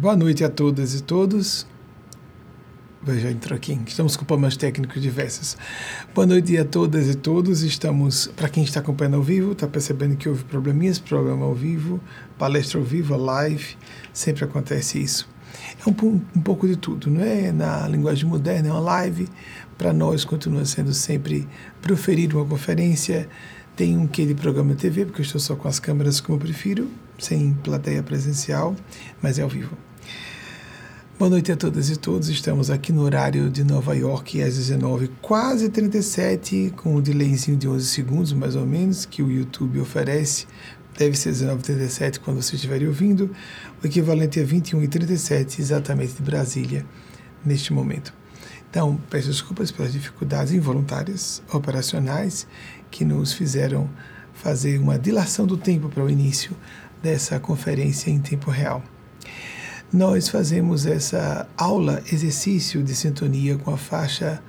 Boa noite a todas e todos. Já entrou aqui. Estamos com problemas técnicos diversos. Boa noite a todas e todos. Estamos, para quem está acompanhando ao vivo, está percebendo que houve probleminhas, programa ao vivo, palestra ao vivo, live, sempre acontece isso. É um, um pouco de tudo, não é? Na linguagem moderna, é uma live. Para nós, continua sendo sempre proferir uma conferência. Tem um que de programa TV, porque eu estou só com as câmeras como eu prefiro, sem plateia presencial, mas é ao vivo. Boa noite a todas e todos. Estamos aqui no horário de Nova York às 19 quase 37, com um delayzinho de 11 segundos, mais ou menos, que o YouTube oferece. Deve ser 19h37 quando vocês estiverem ouvindo. O equivalente a 21h37 exatamente de Brasília, neste momento. Então, peço desculpas pelas dificuldades involuntárias operacionais que nos fizeram fazer uma dilação do tempo para o início dessa conferência em tempo real nós fazemos essa aula, exercício de sintonia com a faixa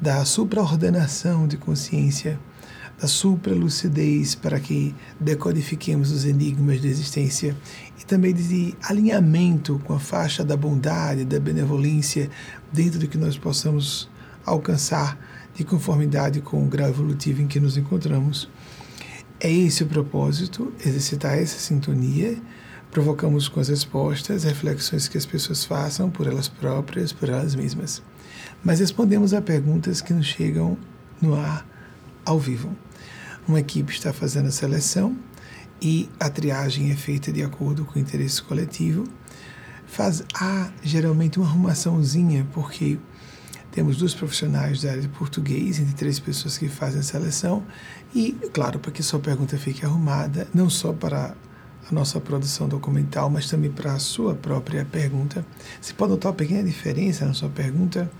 da supraordenação de consciência, da supralucidez, para que decodifiquemos os enigmas da existência e também de alinhamento com a faixa da bondade, da benevolência, dentro do que nós possamos alcançar de conformidade com o grau evolutivo em que nos encontramos. É esse o propósito, exercitar essa sintonia Provocamos com as respostas reflexões que as pessoas façam por elas próprias, por elas mesmas. Mas respondemos a perguntas que nos chegam no ar ao vivo. Uma equipe está fazendo a seleção e a triagem é feita de acordo com o interesse coletivo. Faz, há geralmente uma arrumaçãozinha, porque temos dois profissionais da área de português, entre três pessoas que fazem a seleção, e, claro, para que sua pergunta fique arrumada, não só para a nossa produção documental, mas também para a sua própria pergunta. Você pode notar uma pequena diferença na sua pergunta,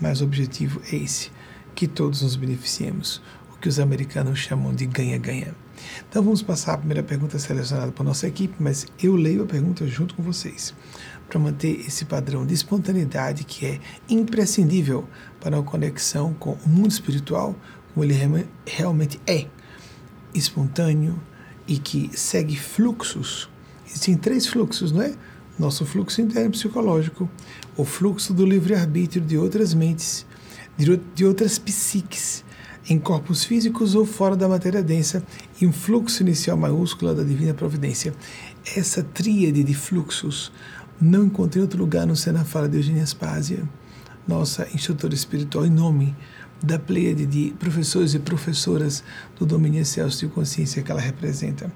mas o objetivo é esse: que todos nos beneficiemos, o que os americanos chamam de ganha-ganha. Então vamos passar a primeira pergunta selecionada a nossa equipe, mas eu leio a pergunta junto com vocês, para manter esse padrão de espontaneidade que é imprescindível para a conexão com o mundo espiritual, como ele realmente é espontâneo, e que segue fluxos. Existem três fluxos, não é? Nosso fluxo interno psicológico, o fluxo do livre-arbítrio de outras mentes, de, de outras psiques, em corpos físicos ou fora da matéria densa, e um fluxo inicial maiúsculo da divina providência. Essa tríade de fluxos não encontrei outro lugar no ser na fala de Eugênia Spásia, nossa instrutora espiritual em nome da pleiade de professores e professoras do domínio excelso de consciência que ela representa.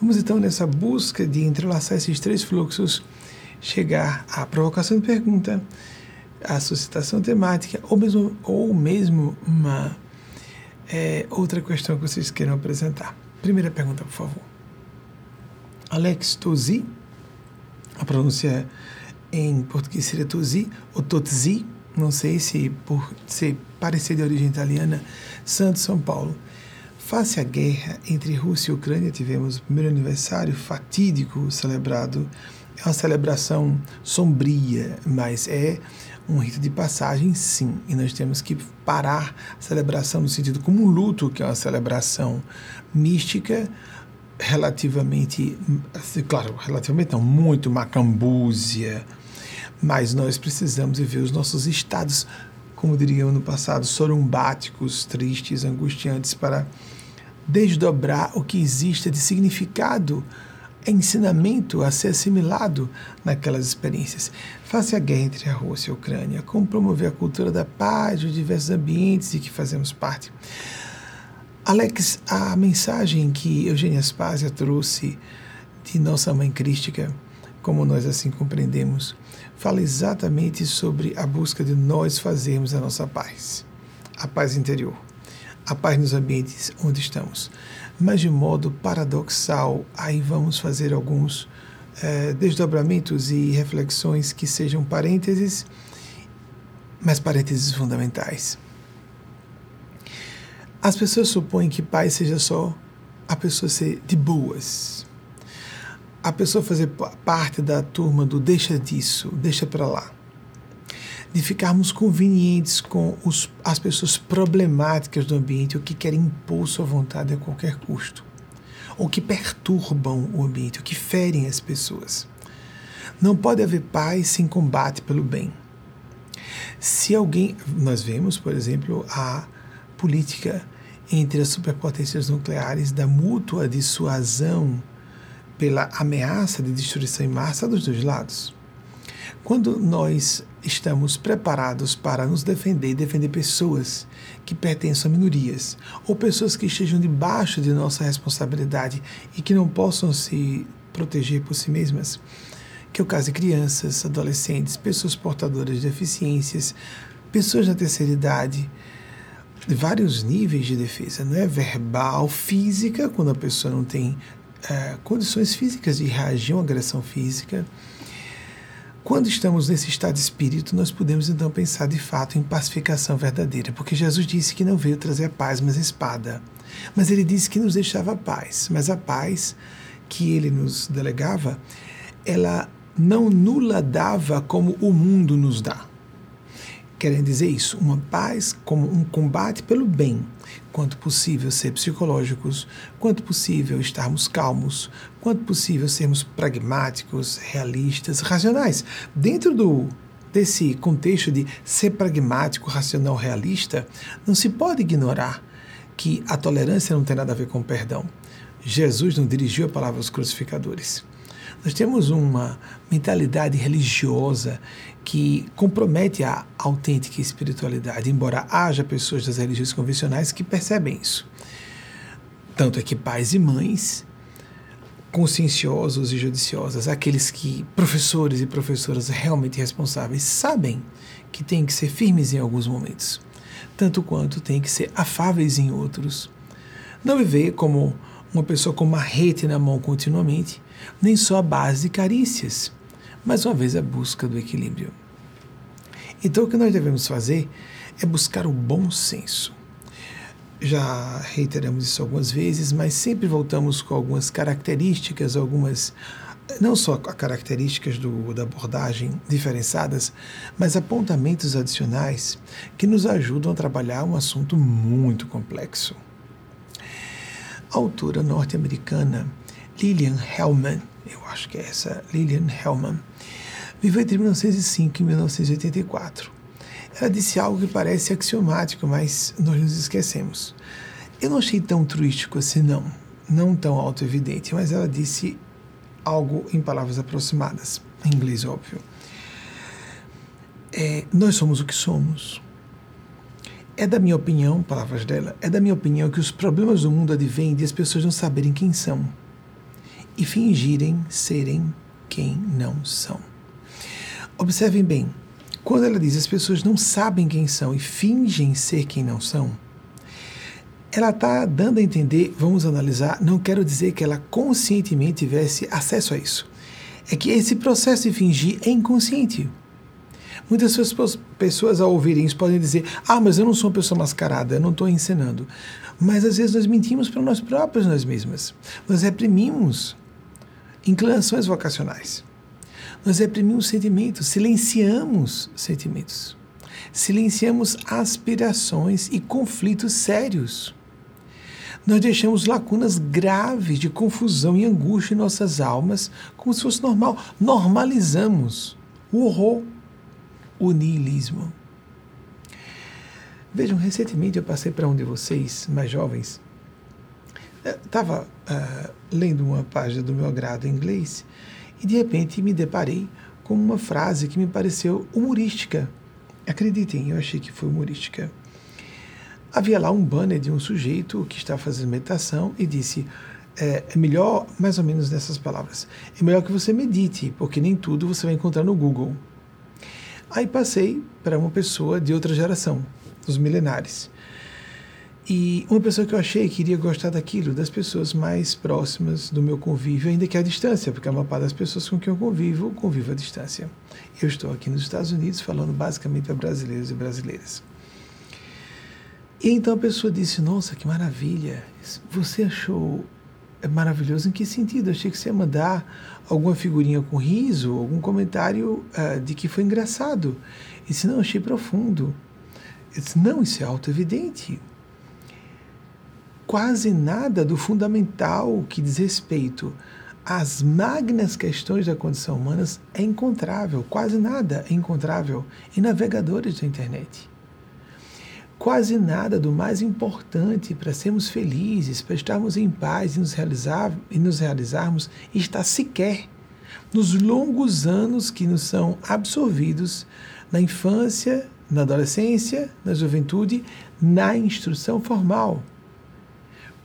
Vamos então, nessa busca de entrelaçar esses três fluxos, chegar à provocação de pergunta, à suscitação temática, ou mesmo, ou mesmo uma é, outra questão que vocês queiram apresentar. Primeira pergunta, por favor. Alex Tozi, a pronúncia em português seria Tozi, ou Totzi, não sei se por ser parecer de origem italiana, Santo São Paulo. Face à guerra entre Rússia e Ucrânia, tivemos o primeiro aniversário fatídico celebrado. É uma celebração sombria, mas é um rito de passagem, sim. E nós temos que parar a celebração no sentido como um luto, que é uma celebração mística, relativamente, claro, relativamente não, muito macambúzia, mas nós precisamos viver os nossos estados, como diriam no passado, sorumbáticos, tristes, angustiantes, para desdobrar o que existe de significado, ensinamento a ser assimilado naquelas experiências. Face à guerra entre a Rússia e a Ucrânia, como promover a cultura da paz nos diversos ambientes de que fazemos parte. Alex, a mensagem que Eugênia Spásia trouxe de nossa mãe crística, como nós assim compreendemos, fala exatamente sobre a busca de nós fazermos a nossa paz, a paz interior, a paz nos ambientes onde estamos. Mas de modo paradoxal, aí vamos fazer alguns é, desdobramentos e reflexões que sejam parênteses, mas parênteses fundamentais. As pessoas supõem que paz seja só a pessoa ser de boas, a pessoa fazer parte da turma do deixa disso, deixa para lá. De ficarmos convenientes com os, as pessoas problemáticas do ambiente ou que querem impor sua vontade a qualquer custo, ou que perturbam o ambiente, ou que ferem as pessoas. Não pode haver paz sem combate pelo bem. Se alguém. Nós vemos, por exemplo, a política entre as superpotências nucleares da mútua dissuasão pela ameaça de destruição em massa dos dois lados. Quando nós estamos preparados para nos defender e defender pessoas que pertencem a minorias ou pessoas que estejam debaixo de nossa responsabilidade e que não possam se proteger por si mesmas, que é o caso de crianças, adolescentes, pessoas portadoras de deficiências, pessoas na terceira idade, de vários níveis de defesa, não é verbal, física, quando a pessoa não tem é, condições físicas de reagir a uma agressão física. Quando estamos nesse estado de espírito, nós podemos então pensar de fato em pacificação verdadeira, porque Jesus disse que não veio trazer a paz, mas a espada. Mas ele disse que nos deixava a paz, mas a paz que ele nos delegava, ela não nula dava como o mundo nos dá. Querem dizer isso? Uma paz como um combate pelo bem. Quanto possível ser psicológicos, quanto possível estarmos calmos, quanto possível sermos pragmáticos, realistas, racionais. Dentro do desse contexto de ser pragmático, racional, realista, não se pode ignorar que a tolerância não tem nada a ver com perdão. Jesus não dirigiu a palavra aos crucificadores. Nós temos uma mentalidade religiosa que compromete a autêntica espiritualidade, embora haja pessoas das religiões convencionais que percebem isso. Tanto é que pais e mães conscienciosos e judiciosas, aqueles que professores e professoras realmente responsáveis sabem que têm que ser firmes em alguns momentos, tanto quanto têm que ser afáveis em outros. Não viver como uma pessoa com uma rede na mão continuamente, nem só a base de carícias, mas uma vez a busca do equilíbrio. Então o que nós devemos fazer é buscar o bom senso. Já reiteramos isso algumas vezes, mas sempre voltamos com algumas características, algumas não só características do, da abordagem diferenciadas, mas apontamentos adicionais que nos ajudam a trabalhar um assunto muito complexo. A autora norte-americana Lillian Hellman, eu acho que é essa, Lillian Hellman, viveu entre 1905 e 1984. Ela disse algo que parece axiomático, mas nós nos esquecemos. Eu não achei tão truístico assim, não, não tão auto-evidente, mas ela disse algo em palavras aproximadas, em inglês óbvio. É, nós somos o que somos. É da minha opinião, palavras dela, é da minha opinião que os problemas do mundo advêm de as pessoas não saberem quem são e fingirem serem quem não são. Observem bem, quando ela diz as pessoas não sabem quem são e fingem ser quem não são, ela está dando a entender, vamos analisar, não quero dizer que ela conscientemente tivesse acesso a isso. É que esse processo de fingir é inconsciente. Muitas pessoas, ao ouvirem isso, podem dizer: Ah, mas eu não sou uma pessoa mascarada, eu não estou ensinando. Mas às vezes nós mentimos para nós próprios, nós mesmas. Nós reprimimos inclinações vocacionais. Nós reprimimos sentimentos, silenciamos sentimentos, silenciamos aspirações e conflitos sérios. Nós deixamos lacunas graves de confusão e angústia em nossas almas, como se fosse normal. Normalizamos o horror o niilismo. Vejam, recentemente eu passei para um de vocês, mais jovens, estava uh, uh, lendo uma página do meu agrado em inglês e de repente me deparei com uma frase que me pareceu humorística. Acreditem, eu achei que foi humorística. Havia lá um banner de um sujeito que estava fazendo meditação e disse: é, é melhor, mais ou menos nessas palavras, é melhor que você medite, porque nem tudo você vai encontrar no Google. Aí passei para uma pessoa de outra geração, dos milenares. E uma pessoa que eu achei que iria gostar daquilo, das pessoas mais próximas do meu convívio, ainda que à distância, porque a maior parte das pessoas com quem eu convivo, convivo à distância. Eu estou aqui nos Estados Unidos falando basicamente para brasileiros e brasileiras. E então a pessoa disse: Nossa, que maravilha! Você achou maravilhoso em que sentido? Eu achei que você ia mandar alguma figurinha com riso, algum comentário uh, de que foi engraçado. E disse, não, achei profundo. Eu disse, não, isso é auto-evidente. Quase nada do fundamental que diz respeito as magnas questões da condição humana é encontrável, quase nada é encontrável em navegadores da internet. Quase nada do mais importante para sermos felizes, para estarmos em paz e nos, realizar, e nos realizarmos está sequer nos longos anos que nos são absorvidos na infância, na adolescência, na juventude, na instrução formal.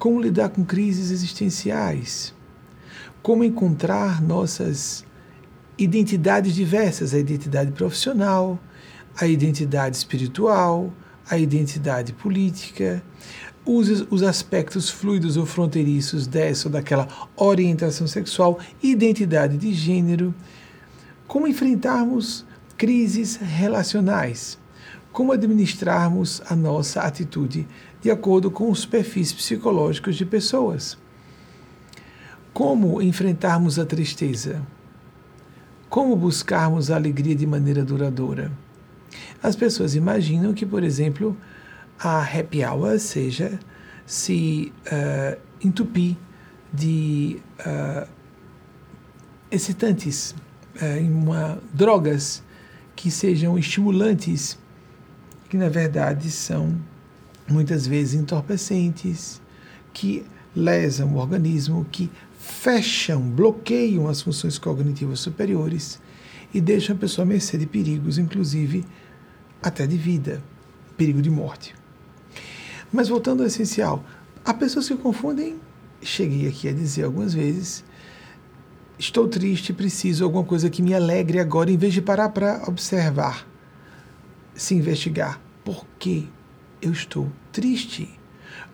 Como lidar com crises existenciais? Como encontrar nossas identidades diversas, a identidade profissional, a identidade espiritual, a identidade política, os, os aspectos fluidos ou fronteiriços dessa ou daquela orientação sexual, identidade de gênero, como enfrentarmos crises relacionais, como administrarmos a nossa atitude de acordo com os perfis psicológicos de pessoas. Como enfrentarmos a tristeza? Como buscarmos a alegria de maneira duradoura? As pessoas imaginam que, por exemplo, a happy hour seja se uh, entupir de uh, excitantes, uh, uma, drogas que sejam estimulantes, que na verdade são muitas vezes entorpecentes, que lesam o organismo, que fecham, bloqueiam as funções cognitivas superiores e deixam a pessoa à mercê de perigos, inclusive até de vida, perigo de morte. Mas voltando ao essencial, há pessoas que confundem, cheguei aqui a dizer algumas vezes, estou triste, preciso de alguma coisa que me alegre agora, em vez de parar para observar, se investigar. Por que eu estou triste?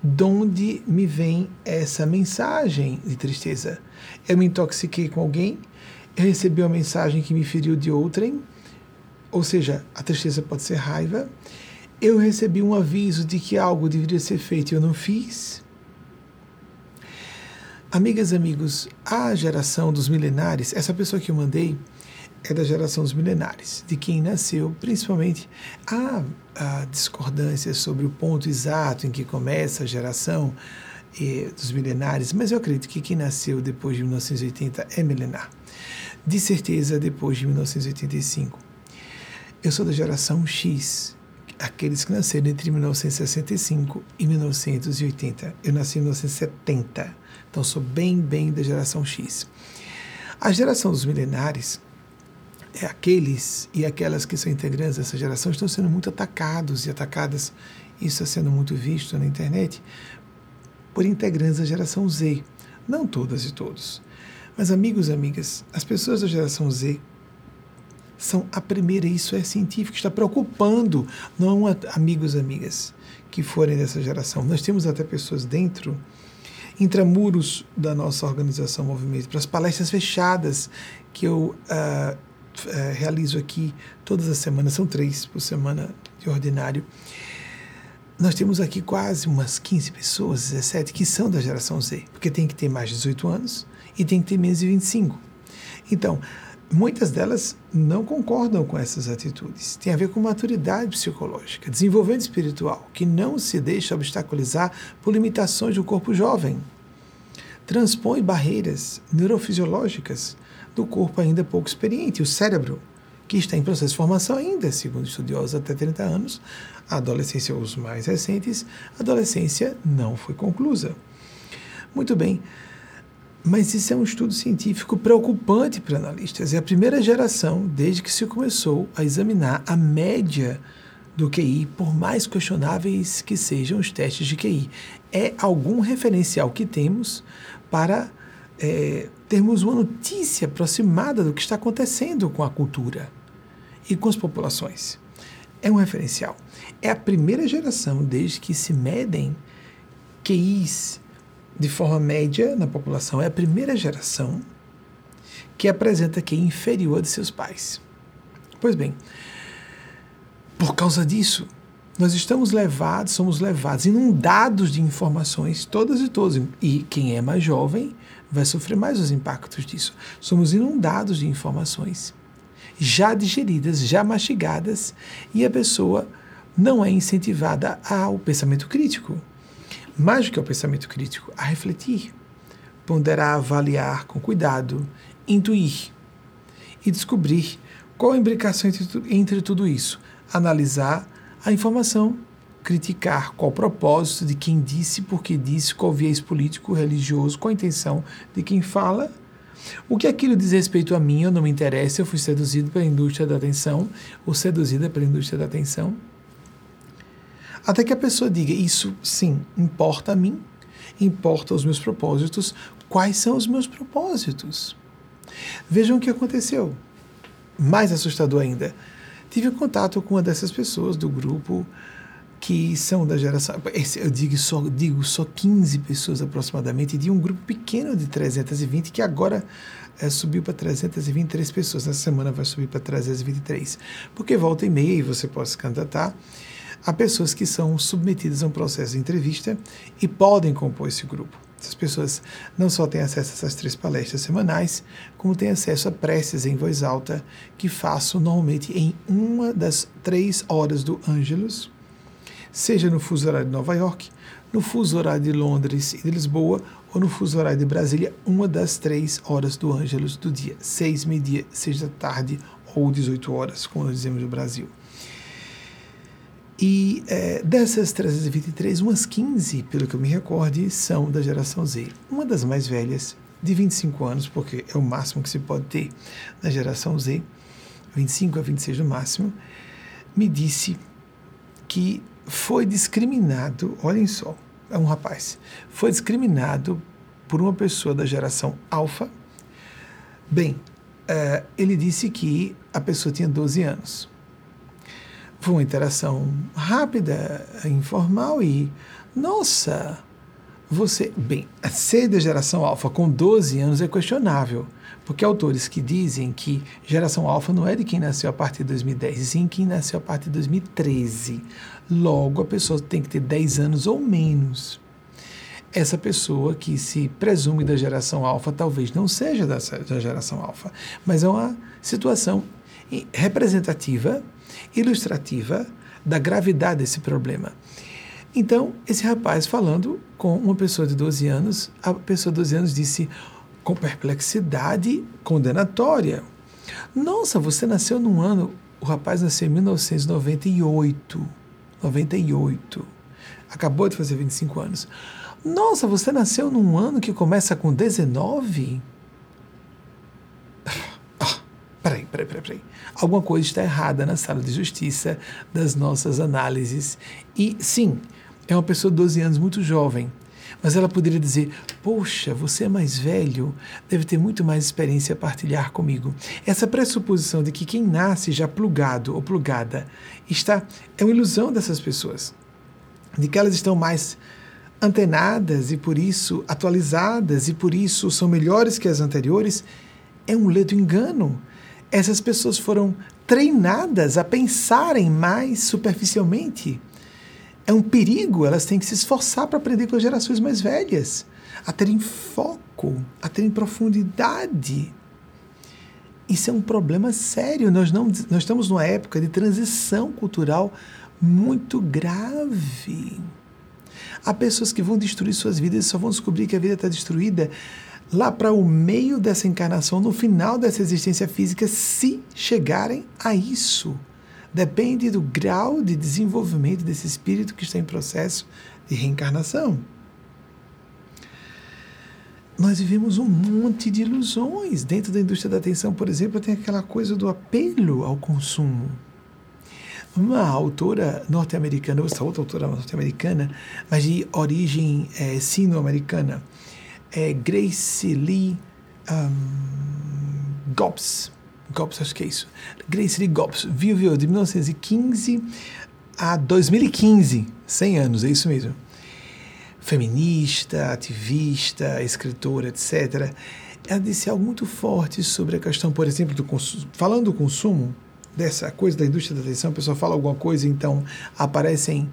De onde me vem essa mensagem de tristeza? Eu me intoxiquei com alguém? Eu recebi uma mensagem que me feriu de outrem? Ou seja, a tristeza pode ser raiva. Eu recebi um aviso de que algo deveria ser feito e eu não fiz. Amigas e amigos, a geração dos milenares, essa pessoa que eu mandei é da geração dos milenares, de quem nasceu, principalmente há, há discordâncias sobre o ponto exato em que começa a geração eh, dos milenares, mas eu acredito que quem nasceu depois de 1980 é milenar. De certeza, depois de 1985. Eu sou da geração X, aqueles que nasceram entre 1965 e 1980. Eu nasci em 1970. Então, sou bem, bem da geração X. A geração dos milenares é aqueles e aquelas que são integrantes dessa geração estão sendo muito atacados e atacadas, isso está sendo muito visto na internet, por integrantes da geração Z. Não todas e todos. Mas, amigos e amigas, as pessoas da geração Z são a primeira, isso é científico, está preocupando, não amigos e amigas que forem dessa geração. Nós temos até pessoas dentro intramuros da nossa organização Movimento, para as palestras fechadas que eu uh, uh, realizo aqui todas as semanas, são três por semana de ordinário. Nós temos aqui quase umas 15 pessoas, 17, que são da geração Z, porque tem que ter mais de 18 anos e tem que ter menos de 25. Então, muitas delas não concordam com essas atitudes. Tem a ver com maturidade psicológica, desenvolvimento espiritual, que não se deixa obstaculizar por limitações do corpo jovem. Transpõe barreiras neurofisiológicas do corpo ainda pouco experiente, o cérebro, que está em processo de formação ainda, segundo estudiosos até 30 anos. A adolescência, os mais recentes, a adolescência não foi conclusa. Muito bem. Mas isso é um estudo científico preocupante para analistas. É a primeira geração, desde que se começou a examinar a média do QI, por mais questionáveis que sejam os testes de QI. É algum referencial que temos para é, termos uma notícia aproximada do que está acontecendo com a cultura e com as populações. É um referencial. É a primeira geração, desde que se medem QIs de forma média na população, é a primeira geração que apresenta é inferior de seus pais. Pois bem, por causa disso, nós estamos levados, somos levados, inundados de informações, todas e todos. E quem é mais jovem vai sofrer mais os impactos disso. Somos inundados de informações já digeridas, já mastigadas, e a pessoa não é incentivada ao pensamento crítico mais do que ao pensamento crítico, a refletir. ponderar, avaliar com cuidado, intuir e descobrir qual a imbricação entre, entre tudo isso. Analisar a informação, criticar qual propósito de quem disse, por que disse, qual viés político, religioso, qual a intenção de quem fala. O que aquilo diz respeito a mim, eu não me interessa, eu fui seduzido pela indústria da atenção, ou seduzida pela indústria da atenção. Até que a pessoa diga: Isso sim, importa a mim, importa os meus propósitos. Quais são os meus propósitos? Vejam o que aconteceu. Mais assustador ainda. Tive contato com uma dessas pessoas do grupo que são da geração. Eu digo só, digo só 15 pessoas aproximadamente, de um grupo pequeno de 320 que agora é, subiu para 323 pessoas. Essa semana vai subir para 323. Porque volta e meia e você pode se candidatar a pessoas que são submetidas a um processo de entrevista e podem compor esse grupo. Essas pessoas não só têm acesso a essas três palestras semanais, como têm acesso a preces em voz alta que faço normalmente em uma das três horas do Ângelus, seja no fuso horário de Nova York, no fuso horário de Londres e de Lisboa, ou no fuso horário de Brasília, uma das três horas do Ângelus do dia, seis, meio-dia, seis da tarde ou 18 horas, como dizemos no Brasil. E é, dessas 323, umas 15, pelo que eu me recorde, são da geração Z. Uma das mais velhas, de 25 anos, porque é o máximo que se pode ter na geração Z, 25 a 26 no máximo, me disse que foi discriminado, olhem só, é um rapaz, foi discriminado por uma pessoa da geração alfa. Bem, uh, ele disse que a pessoa tinha 12 anos. Foi uma interação rápida, informal e, nossa, você. Bem, ser da geração alfa com 12 anos é questionável, porque autores que dizem que geração alfa não é de quem nasceu a partir de 2010, e sim quem nasceu a partir de 2013. Logo, a pessoa tem que ter 10 anos ou menos. Essa pessoa que se presume da geração alfa talvez não seja da, geração alfa, mas é uma situação representativa ilustrativa da gravidade desse problema. Então, esse rapaz falando com uma pessoa de 12 anos, a pessoa de 12 anos disse com perplexidade condenatória: Nossa, você nasceu num ano. O rapaz nasceu em 1998. 98. Acabou de fazer 25 anos. Nossa, você nasceu num ano que começa com 19? Peraí, peraí, peraí, peraí. Alguma coisa está errada na sala de justiça das nossas análises. E sim, é uma pessoa de 12 anos muito jovem. Mas ela poderia dizer: Poxa, você é mais velho, deve ter muito mais experiência a partilhar comigo. Essa pressuposição de que quem nasce já plugado ou plugada está é uma ilusão dessas pessoas. De que elas estão mais antenadas e por isso atualizadas e por isso são melhores que as anteriores, é um ledo engano essas pessoas foram treinadas a pensarem mais superficialmente. É um perigo, elas têm que se esforçar para aprender com as gerações mais velhas, a terem foco, a terem profundidade. Isso é um problema sério. Nós, não, nós estamos numa época de transição cultural muito grave. Há pessoas que vão destruir suas vidas e só vão descobrir que a vida está destruída lá para o meio dessa encarnação, no final dessa existência física, se chegarem a isso. Depende do grau de desenvolvimento desse espírito que está em processo de reencarnação. Nós vivemos um monte de ilusões. Dentro da indústria da atenção, por exemplo, tem aquela coisa do apelo ao consumo. Uma autora norte-americana, outra autora norte-americana, mas de origem é, sino-americana, é Grace Lee um, Gobbs. Gobbs, acho que é isso. Grace Lee Gobbs viveu de 1915 a 2015, 100 anos, é isso mesmo. Feminista, ativista, escritora, etc. Ela disse algo muito forte sobre a questão, por exemplo, do. Falando do consumo, dessa coisa da indústria da atenção, a pessoa fala alguma coisa, então aparecem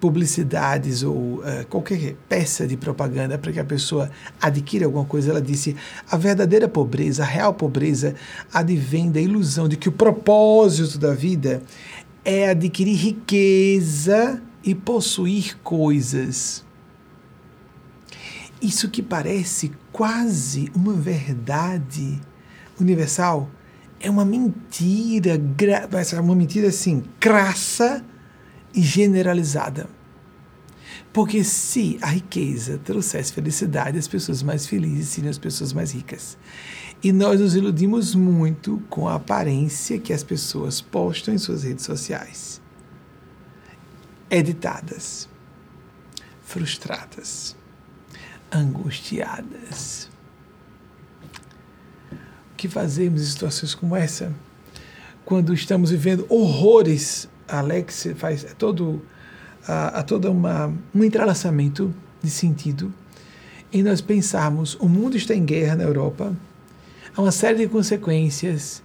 publicidades ou uh, qualquer peça de propaganda para que a pessoa adquira alguma coisa, ela disse: a verdadeira pobreza, a real pobreza, advém da ilusão de que o propósito da vida é adquirir riqueza e possuir coisas. Isso que parece quase uma verdade universal é uma mentira, é uma mentira assim, crassa e generalizada. Porque se a riqueza trouxesse felicidade, as pessoas mais felizes seriam as pessoas mais ricas. E nós nos iludimos muito com a aparência que as pessoas postam em suas redes sociais. Editadas, frustradas, angustiadas. O que fazemos em situações como essa? Quando estamos vivendo horrores, Alex faz todo a, a uma, um entrelaçamento de sentido em nós pensarmos o mundo está em guerra na Europa, há uma série de consequências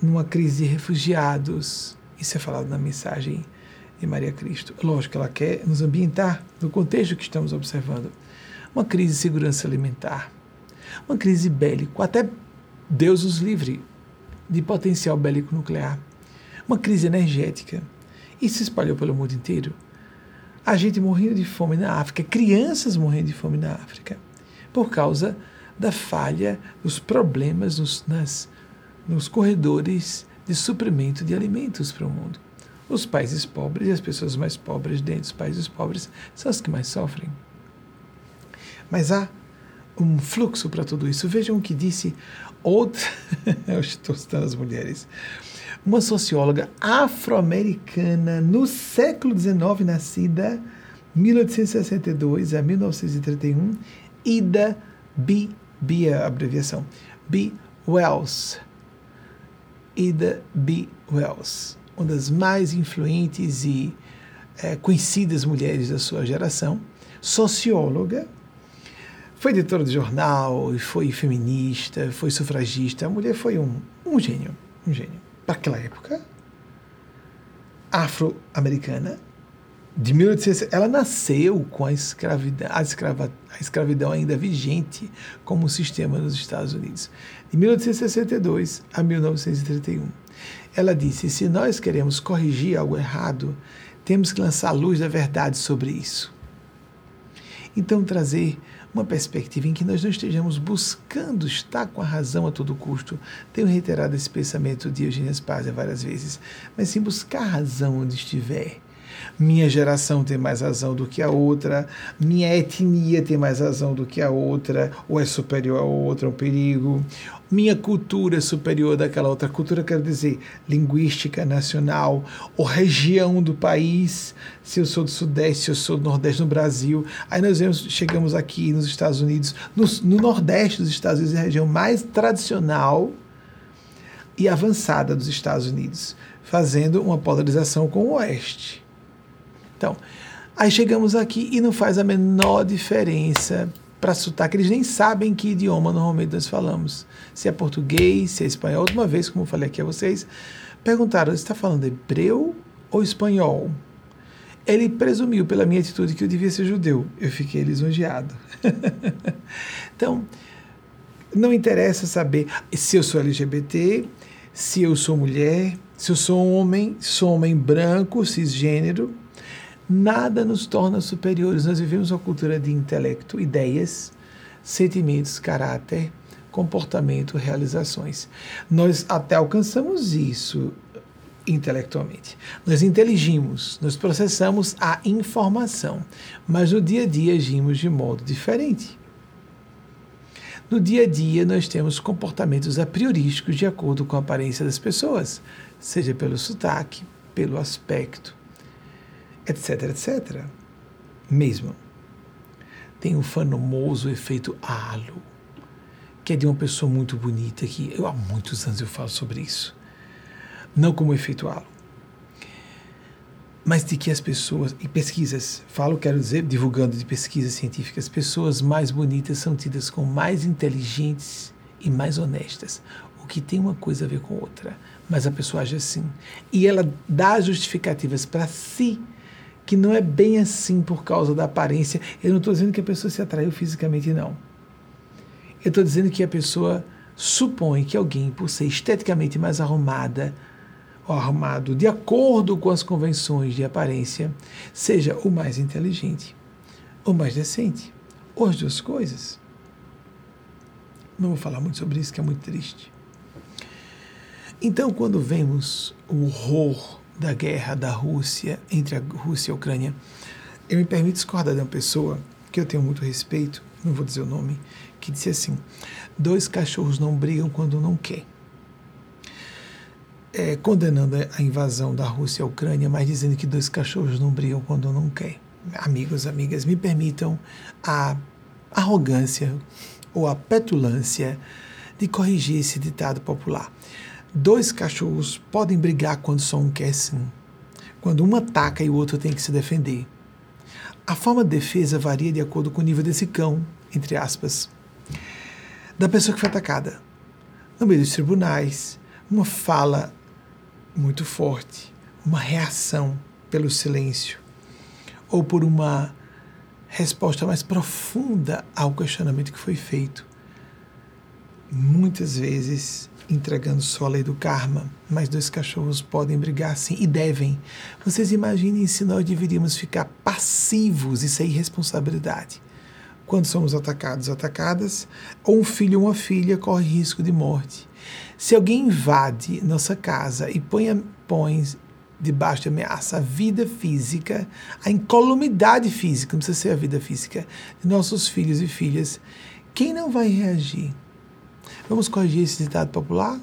numa crise de refugiados. Isso é falado na mensagem de Maria Cristo. Lógico que ela quer nos ambientar no contexto que estamos observando. Uma crise de segurança alimentar, uma crise bélica, até Deus os livre de potencial bélico nuclear, uma crise energética. Isso se espalhou pelo mundo inteiro a gente morrendo de fome na África, crianças morrendo de fome na África, por causa da falha, dos problemas nos, nas, nos corredores de suprimento de alimentos para o mundo. Os países pobres e as pessoas mais pobres dentro dos países pobres são as que mais sofrem. Mas há um fluxo para tudo isso. Vejam o que disse outra. Eu estou citando as mulheres uma socióloga afro-americana no século XIX, nascida 1862 a 1931, Ida B. B a abreviação, B. Wells. Ida B. Wells, uma das mais influentes e é, conhecidas mulheres da sua geração, socióloga, foi editora de jornal, foi feminista, foi sufragista. A mulher foi um, um gênio, um gênio para aquela época, afro-americana, de 1860, ela nasceu com a escravidão, a, escrava, a escravidão ainda vigente como sistema nos Estados Unidos, de 1862 a 1931. Ela disse: se nós queremos corrigir algo errado, temos que lançar a luz da verdade sobre isso. Então, trazer uma perspectiva em que nós não estejamos buscando estar com a razão a todo custo. Tenho reiterado esse pensamento de Eugênia Spazia várias vezes, mas sim buscar a razão onde estiver minha geração tem mais razão do que a outra, minha etnia tem mais razão do que a outra, ou é superior a outra, é um perigo, minha cultura superior daquela outra cultura, quero dizer, linguística, nacional, ou região do país, se eu sou do Sudeste, se eu sou do Nordeste no Brasil, aí nós vemos, chegamos aqui nos Estados Unidos, no, no Nordeste dos Estados Unidos, é a região mais tradicional e avançada dos Estados Unidos, fazendo uma polarização com o Oeste. Então, aí chegamos aqui e não faz a menor diferença para sotaque. Eles nem sabem que idioma normalmente nós falamos. Se é português, se é espanhol. Última vez, como eu falei aqui a vocês, perguntaram: você está falando hebreu ou espanhol? Ele presumiu pela minha atitude que eu devia ser judeu. Eu fiquei lisonjeado. então, não interessa saber se eu sou LGBT, se eu sou mulher, se eu sou homem, sou homem branco, cisgênero Nada nos torna superiores. Nós vivemos uma cultura de intelecto, ideias, sentimentos, caráter, comportamento, realizações. Nós até alcançamos isso intelectualmente. Nós inteligimos, nós processamos a informação, mas no dia a dia agimos de modo diferente. No dia a dia, nós temos comportamentos a de acordo com a aparência das pessoas, seja pelo sotaque, pelo aspecto, etc, etc. Mesmo. Tem o famoso efeito halo, que é de uma pessoa muito bonita que eu há muitos anos eu falo sobre isso. Não como efeito halo, mas de que as pessoas, e pesquisas, falo, quero dizer, divulgando de pesquisas científicas, pessoas mais bonitas são tidas como mais inteligentes e mais honestas, o que tem uma coisa a ver com outra, mas a pessoa age assim. E ela dá justificativas para si que não é bem assim por causa da aparência. Eu não estou dizendo que a pessoa se atraiu fisicamente, não. Eu estou dizendo que a pessoa supõe que alguém, por ser esteticamente mais arrumada ou arrumado de acordo com as convenções de aparência, seja o mais inteligente, o mais decente, ou as duas coisas. Não vou falar muito sobre isso, que é muito triste. Então, quando vemos o horror da guerra da Rússia, entre a Rússia e a Ucrânia, eu me permito discordar de uma pessoa que eu tenho muito respeito, não vou dizer o nome, que disse assim: dois cachorros não brigam quando não quer. É, condenando a invasão da Rússia à Ucrânia, mas dizendo que dois cachorros não brigam quando não quer. Amigos, amigas, me permitam a arrogância ou a petulância de corrigir esse ditado popular. Dois cachorros podem brigar quando só um quer sim. Quando um ataca e o outro tem que se defender. A forma de defesa varia de acordo com o nível desse cão, entre aspas, da pessoa que foi atacada. No meio dos tribunais, uma fala muito forte, uma reação pelo silêncio, ou por uma resposta mais profunda ao questionamento que foi feito. Muitas vezes entregando só a lei do karma, mas dois cachorros podem brigar sim e devem. Vocês imaginem se nós deveríamos ficar passivos, isso é irresponsabilidade. Quando somos atacados, atacadas, ou um filho ou uma filha corre risco de morte. Se alguém invade nossa casa e põe, põe debaixo de ameaça a vida física, a incolumidade física, não precisa ser a vida física, de nossos filhos e filhas, quem não vai reagir? Vamos corrigir esse ditado popular?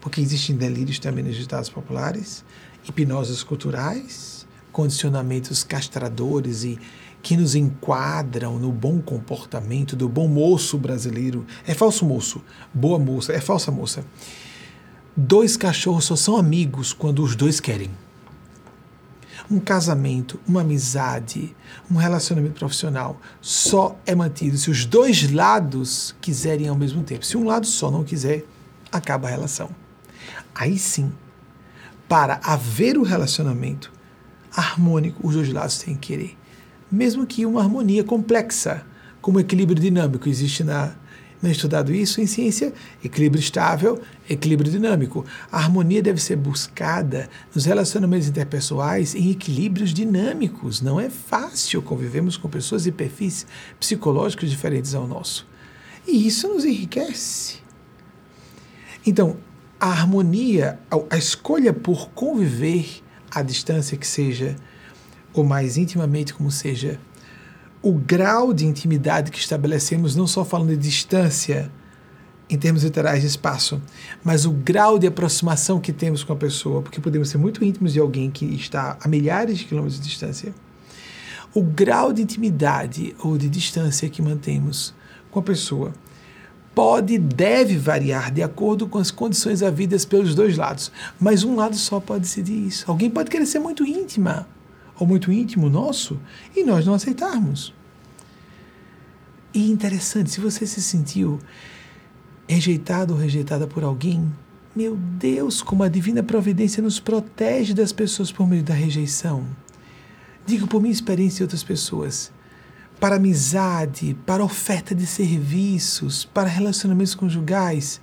Porque existem delírios também nos ditados populares, hipnoses culturais, condicionamentos castradores e que nos enquadram no bom comportamento do bom moço brasileiro. É falso moço, boa moça, é falsa moça. Dois cachorros só são amigos quando os dois querem. Um casamento, uma amizade, um relacionamento profissional só é mantido se os dois lados quiserem ao mesmo tempo. Se um lado só não quiser, acaba a relação. Aí sim, para haver o um relacionamento harmônico, os dois lados têm que querer. Mesmo que uma harmonia complexa, como equilíbrio dinâmico, existe na não é estudado isso em ciência? Equilíbrio estável, equilíbrio dinâmico. A harmonia deve ser buscada nos relacionamentos interpessoais em equilíbrios dinâmicos. Não é fácil convivemos com pessoas e perfis psicológicos diferentes ao nosso. E isso nos enriquece. Então, a harmonia, a escolha por conviver à distância que seja, ou mais intimamente como seja, o grau de intimidade que estabelecemos, não só falando de distância em termos literais de espaço, mas o grau de aproximação que temos com a pessoa, porque podemos ser muito íntimos de alguém que está a milhares de quilômetros de distância. O grau de intimidade ou de distância que mantemos com a pessoa pode e deve variar de acordo com as condições havidas pelos dois lados, mas um lado só pode decidir isso. Alguém pode querer ser muito íntima ou muito íntimo nosso e nós não aceitarmos. E interessante, se você se sentiu rejeitado ou rejeitada por alguém, meu Deus, como a divina providência nos protege das pessoas por meio da rejeição. Digo por minha experiência e outras pessoas. Para amizade, para oferta de serviços, para relacionamentos conjugais.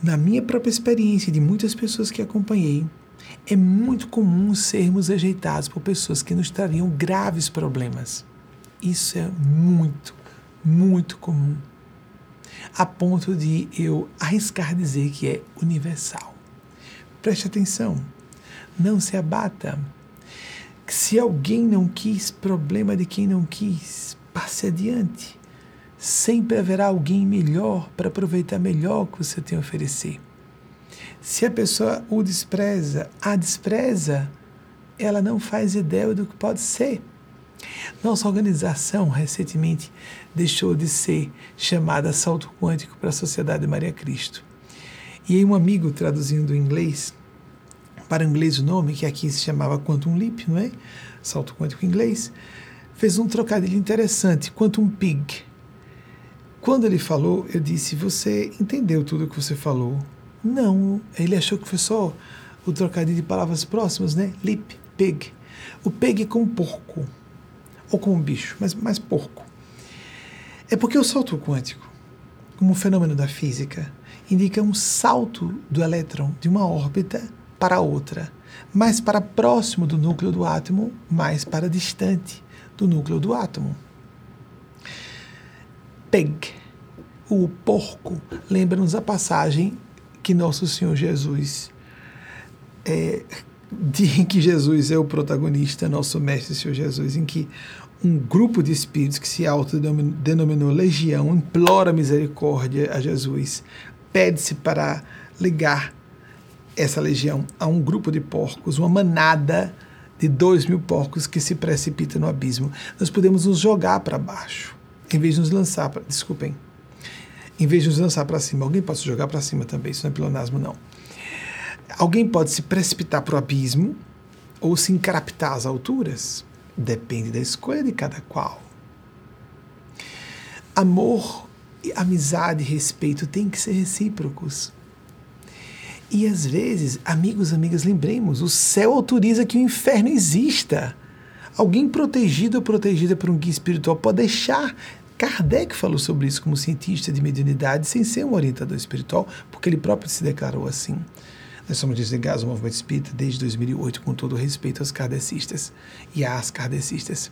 Na minha própria experiência de muitas pessoas que acompanhei, é muito comum sermos rejeitados por pessoas que nos trariam graves problemas. Isso é muito, muito comum. A ponto de eu arriscar dizer que é universal. Preste atenção, não se abata. Se alguém não quis, problema de quem não quis, passe adiante. Sempre haverá alguém melhor para aproveitar melhor o que você tem a oferecer. Se a pessoa o despreza, a despreza, ela não faz ideia do que pode ser. Nossa organização recentemente deixou de ser chamada Salto Quântico para a Sociedade Maria Cristo. E aí um amigo traduzindo do inglês para o inglês o nome, que aqui se chamava Quantum Leap, não é? Salto Quântico em inglês, fez um trocadilho interessante, Quantum Pig. Quando ele falou, eu disse: Você entendeu tudo o que você falou? Não, ele achou que foi só o trocadilho de palavras próximas, né? Lip, pig. O pig é com porco, ou com bicho, mas mais porco. É porque o salto quântico, como um fenômeno da física, indica um salto do elétron de uma órbita para outra, mais para próximo do núcleo do átomo, mais para distante do núcleo do átomo. pig, o porco, lembra-nos a passagem que nosso Senhor Jesus é, de que Jesus é o protagonista, nosso mestre Senhor Jesus, em que um grupo de espíritos que se autodenominou legião implora misericórdia a Jesus, pede-se para ligar essa legião a um grupo de porcos, uma manada de dois mil porcos que se precipita no abismo. Nós podemos nos jogar para baixo, em vez de nos lançar para. Desculpem. Em vez de nos lançar para cima. Alguém pode se jogar para cima também, isso não é pilonasmo, não. Alguém pode se precipitar para o abismo ou se encarapitar às alturas. Depende da escolha de cada qual. Amor, amizade e respeito têm que ser recíprocos. E às vezes, amigos, amigas, lembremos, o céu autoriza que o inferno exista. Alguém protegido ou protegida por um guia espiritual pode deixar. Kardec falou sobre isso como cientista de mediunidade, sem ser um orientador espiritual, porque ele próprio se declarou assim. Nós somos desligados do movimento espírita desde 2008, com todo respeito aos kardecistas e às kardecistas.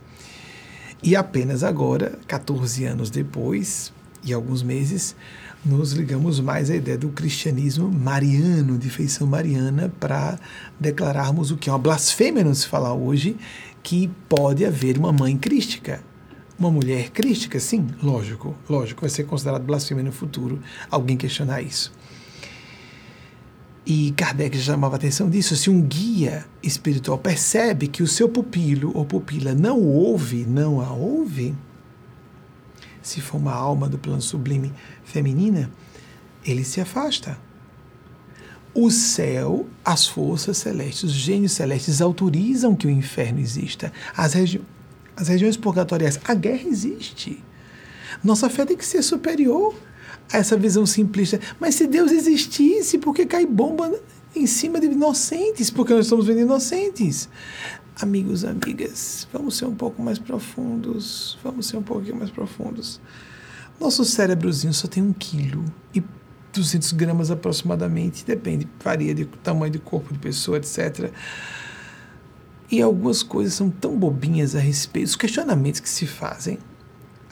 E apenas agora, 14 anos depois e alguns meses, nos ligamos mais à ideia do cristianismo mariano, de feição mariana, para declararmos o que é uma blasfêmia não se falar hoje, que pode haver uma mãe crística. Uma mulher crística, sim, lógico, lógico, vai ser considerado blasfêmia no futuro alguém questionar isso. E Kardec chamava atenção disso. Se um guia espiritual percebe que o seu pupilo ou pupila não ouve, não a ouve, se for uma alma do plano sublime feminina, ele se afasta. O céu, as forças celestes, os gênios celestes autorizam que o inferno exista. As, regi as regiões purgatoriais, a guerra existe. Nossa fé tem que ser superior a essa visão simplista. Mas se Deus existisse, por que cai bomba em cima de inocentes? Porque nós estamos vendo inocentes. Amigos, amigas, vamos ser um pouco mais profundos. Vamos ser um pouquinho mais profundos. Nosso cérebrozinho só tem um quilo e 200 gramas aproximadamente, depende, varia de tamanho do corpo de pessoa, etc. E algumas coisas são tão bobinhas a respeito, os questionamentos que se fazem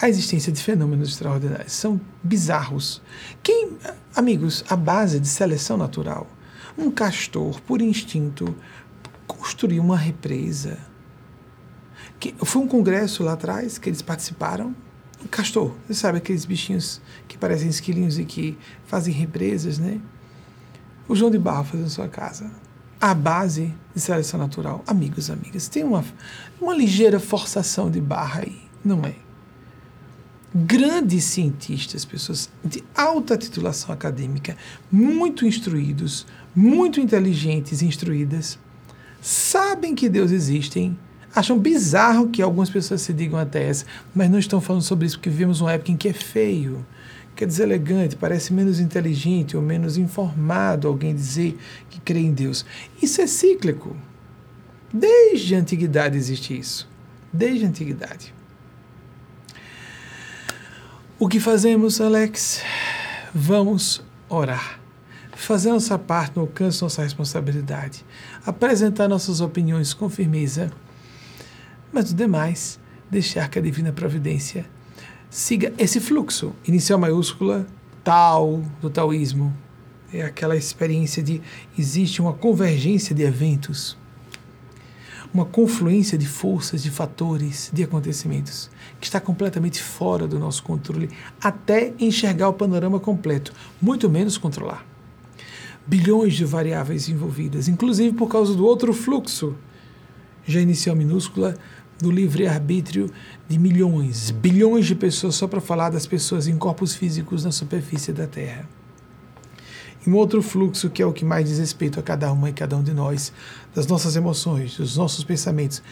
a existência de fenômenos extraordinários. São bizarros. Quem, amigos, a base de seleção natural. Um castor, por instinto, construiu uma represa. Que, foi um congresso lá atrás que eles participaram. Um castor, você sabe aqueles bichinhos que parecem esquilinhos e que fazem represas, né? O João de Barro fazendo sua casa. A base de seleção natural. Amigos, amigas, tem uma, uma ligeira forçação de barra aí, não é? grandes cientistas, pessoas de alta titulação acadêmica, muito instruídos, muito inteligentes e instruídas, sabem que Deus existe, acham bizarro que algumas pessoas se digam ateias, mas não estão falando sobre isso porque vivemos uma época em que é feio, que é deselegante, parece menos inteligente ou menos informado alguém dizer que crê em Deus. Isso é cíclico. Desde a antiguidade existe isso. Desde a antiguidade. O que fazemos, Alex? Vamos orar. Fazer nossa parte no alcance nossa responsabilidade. Apresentar nossas opiniões com firmeza. Mas o demais, deixar que a divina providência siga esse fluxo. Inicial maiúscula, tal, do taoísmo. É aquela experiência de existe uma convergência de eventos uma confluência de forças, de fatores, de acontecimentos que está completamente fora do nosso controle até enxergar o panorama completo, muito menos controlar. Bilhões de variáveis envolvidas, inclusive por causa do outro fluxo, já inicial minúscula, do livre-arbítrio de milhões, bilhões de pessoas, só para falar das pessoas em corpos físicos na superfície da Terra e um outro fluxo que é o que mais diz respeito a cada uma e cada um de nós, das nossas emoções, dos nossos pensamentos,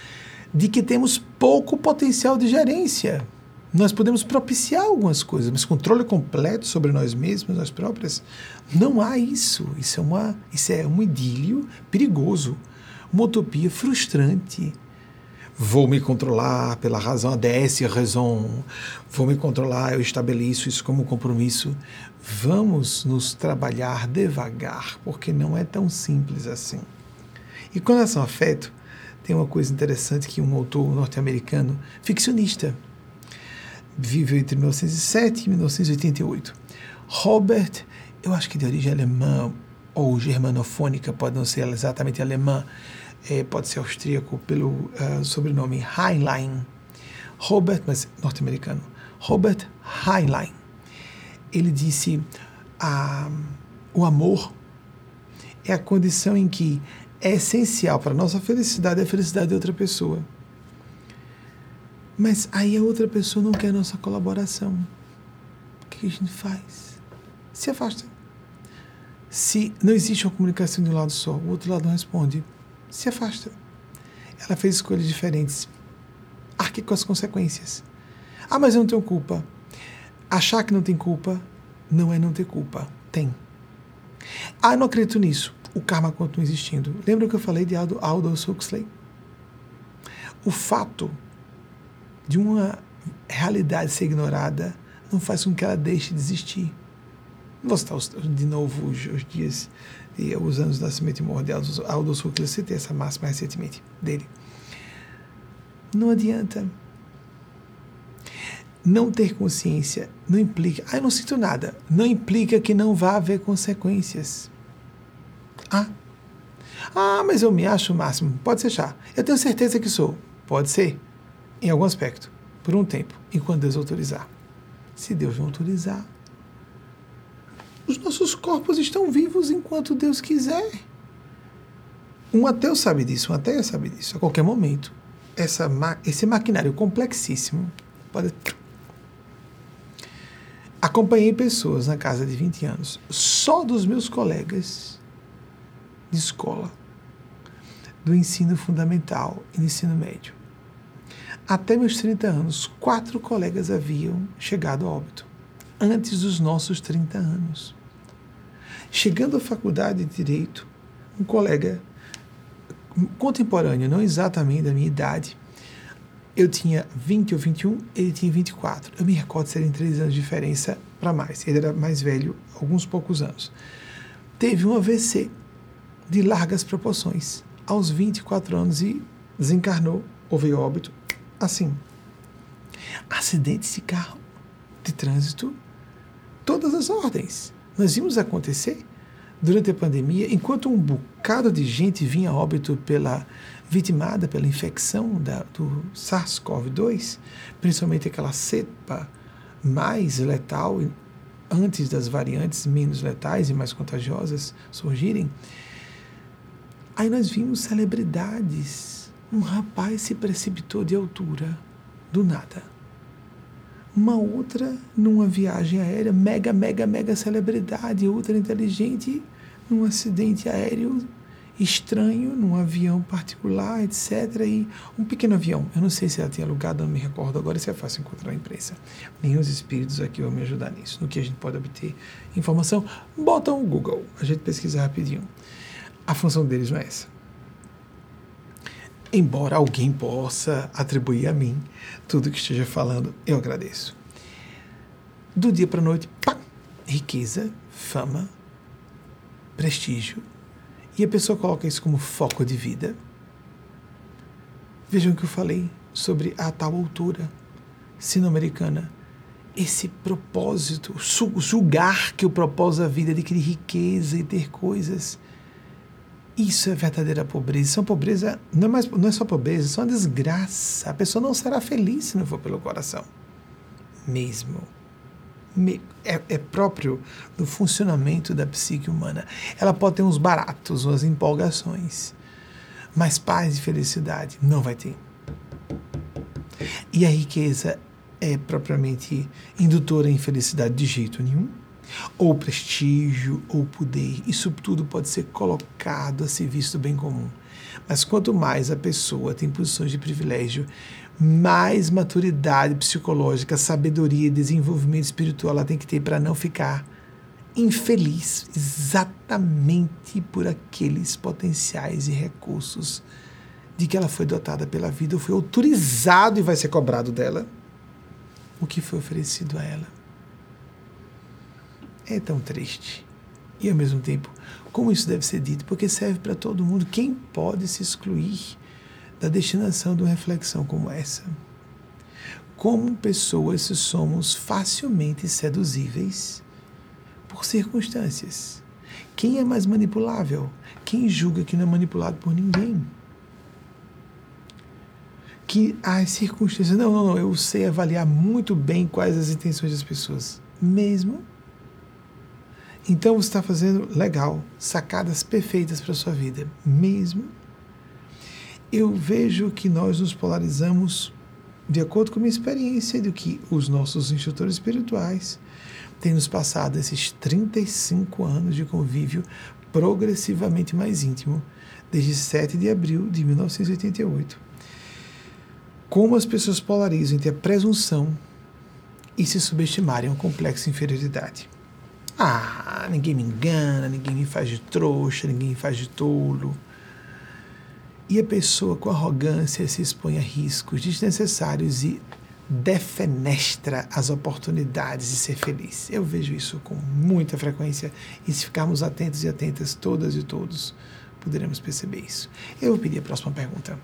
de que temos pouco potencial de gerência. Nós podemos propiciar algumas coisas, mas controle completo sobre nós mesmos, nós próprias, não há isso. Isso é, uma, isso é um idílio perigoso, uma utopia frustrante. Vou me controlar pela razão, a DS, a raison. Vou me controlar, eu estabeleço isso como compromisso. Vamos nos trabalhar devagar, porque não é tão simples assim. E com relação ao afeto, tem uma coisa interessante que um autor norte-americano, ficcionista, viveu entre 1907 e 1988. Robert, eu acho que de origem alemã ou germanofônica, pode não ser exatamente alemã, é, pode ser austríaco pelo uh, sobrenome Heinlein. Robert, mas norte-americano. Robert Heinlein. Ele disse: ah, o amor é a condição em que é essencial para a nossa felicidade a felicidade de outra pessoa. Mas aí a outra pessoa não quer nossa colaboração. O que a gente faz? Se afasta. Se não existe uma comunicação de um lado só, o outro lado não responde, se afasta. Ela fez escolhas diferentes. Arque com as consequências. Ah, mas eu não tenho culpa. Achar que não tem culpa não é não ter culpa. Tem. Ah, eu não acredito nisso. O karma continua existindo. Lembra que eu falei de Aldous Huxley? O fato de uma realidade ser ignorada não faz com que ela deixe de existir. Vou citar de novo os dias e os anos de nascimento e morte de Aldous, Huxley, citei essa máxima recentemente dele. Não adianta. Não ter consciência não implica. Ah, eu não sinto nada. Não implica que não vá haver consequências. Ah. Ah, mas eu me acho o máximo. Pode ser achar. Eu tenho certeza que sou. Pode ser em algum aspecto, por um tempo, enquanto Deus autorizar. Se Deus não autorizar, os nossos corpos estão vivos enquanto Deus quiser. Um ateu sabe disso, um ateu sabe disso. A qualquer momento, essa, esse maquinário complexíssimo pode. Acompanhei pessoas na casa de 20 anos, só dos meus colegas de escola, do ensino fundamental e do ensino médio até meus 30 anos, quatro colegas haviam chegado a óbito, antes dos nossos 30 anos. Chegando à faculdade de Direito, um colega contemporâneo, não exatamente da minha idade, eu tinha 20 ou 21, ele tinha 24. Eu me recordo serem três anos de diferença para mais. Ele era mais velho, alguns poucos anos. Teve um AVC de largas proporções, aos 24 anos, e desencarnou, houve óbito assim. Acidentes de carro, de trânsito, todas as ordens. Nós vimos acontecer durante a pandemia, enquanto um bocado de gente vinha a óbito pela vitimada pela infecção da, do SARS-CoV-2, principalmente aquela cepa mais letal antes das variantes menos letais e mais contagiosas surgirem. Aí nós vimos celebridades um rapaz se precipitou de altura, do nada. Uma outra, numa viagem aérea, mega, mega, mega celebridade, ultra inteligente, num acidente aéreo estranho, num avião particular, etc. E um pequeno avião. Eu não sei se ela tinha alugado, não me recordo agora, isso é fácil encontrar na imprensa. Nem os espíritos aqui vão me ajudar nisso. No que a gente pode obter informação, botam o Google, a gente pesquisa rapidinho. A função deles não é essa embora alguém possa atribuir a mim tudo que esteja falando, eu agradeço. Do dia para a noite, pá, riqueza, fama, prestígio, e a pessoa coloca isso como foco de vida. Vejam o que eu falei sobre a tal altura sino-americana. Esse propósito, julgar que o propósito da vida é adquirir riqueza e ter coisas isso é verdadeira pobreza. Isso é pobreza, não é, mais, não é só pobreza, isso é uma desgraça. A pessoa não será feliz se não for pelo coração. Mesmo. É, é próprio do funcionamento da psique humana. Ela pode ter uns baratos, umas empolgações, mas paz e felicidade não vai ter. E a riqueza é propriamente indutora em felicidade de jeito nenhum ou prestígio, ou poder. Isso tudo pode ser colocado a serviço do bem comum. Mas quanto mais a pessoa tem posições de privilégio, mais maturidade psicológica, sabedoria e desenvolvimento espiritual ela tem que ter para não ficar infeliz exatamente por aqueles potenciais e recursos de que ela foi dotada pela vida, ou foi autorizado e vai ser cobrado dela o que foi oferecido a ela é tão triste. E ao mesmo tempo, como isso deve ser dito? Porque serve para todo mundo. Quem pode se excluir da destinação de uma reflexão como essa? como pessoas somos facilmente seduzíveis por circunstâncias. Quem é mais manipulável? Quem julga que não é manipulado por ninguém? Que as circunstâncias. Não, não, não. Eu sei avaliar muito bem quais as intenções das pessoas. Mesmo. Então você está fazendo legal, sacadas perfeitas para a sua vida. Mesmo. Eu vejo que nós nos polarizamos de acordo com a minha experiência do que os nossos instrutores espirituais têm nos passado esses 35 anos de convívio progressivamente mais íntimo, desde 7 de abril de 1988. Como as pessoas polarizam entre a presunção e se subestimarem um complexo de inferioridade. Ah, ninguém me engana, ninguém me faz de trouxa, ninguém me faz de tolo. E a pessoa com arrogância se expõe a riscos desnecessários e defenestra as oportunidades de ser feliz. Eu vejo isso com muita frequência e se ficarmos atentos e atentas, todas e todos, poderemos perceber isso. Eu vou pedir a próxima pergunta.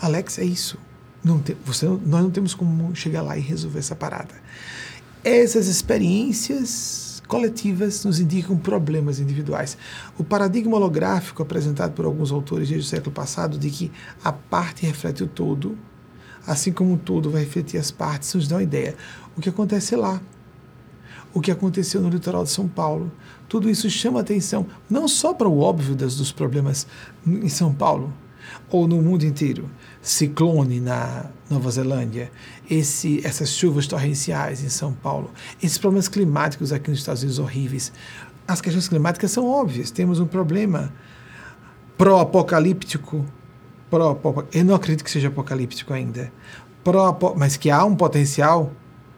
Alex, é isso. Não te, você, nós não temos como chegar lá e resolver essa parada. Essas experiências coletivas nos indicam problemas individuais. O paradigma holográfico apresentado por alguns autores desde o século passado de que a parte reflete o todo, assim como o todo vai refletir as partes, nos dá uma ideia. O que acontece lá, o que aconteceu no litoral de São Paulo, tudo isso chama atenção não só para o óbvio das, dos problemas em São Paulo ou no mundo inteiro, ciclone na Nova Zelândia, esse, essas chuvas torrenciais em São Paulo, esses problemas climáticos aqui nos Estados Unidos horríveis. As questões climáticas são óbvias. Temos um problema pró-apocalíptico, pró eu não acredito que seja apocalíptico ainda, pró mas que há um potencial,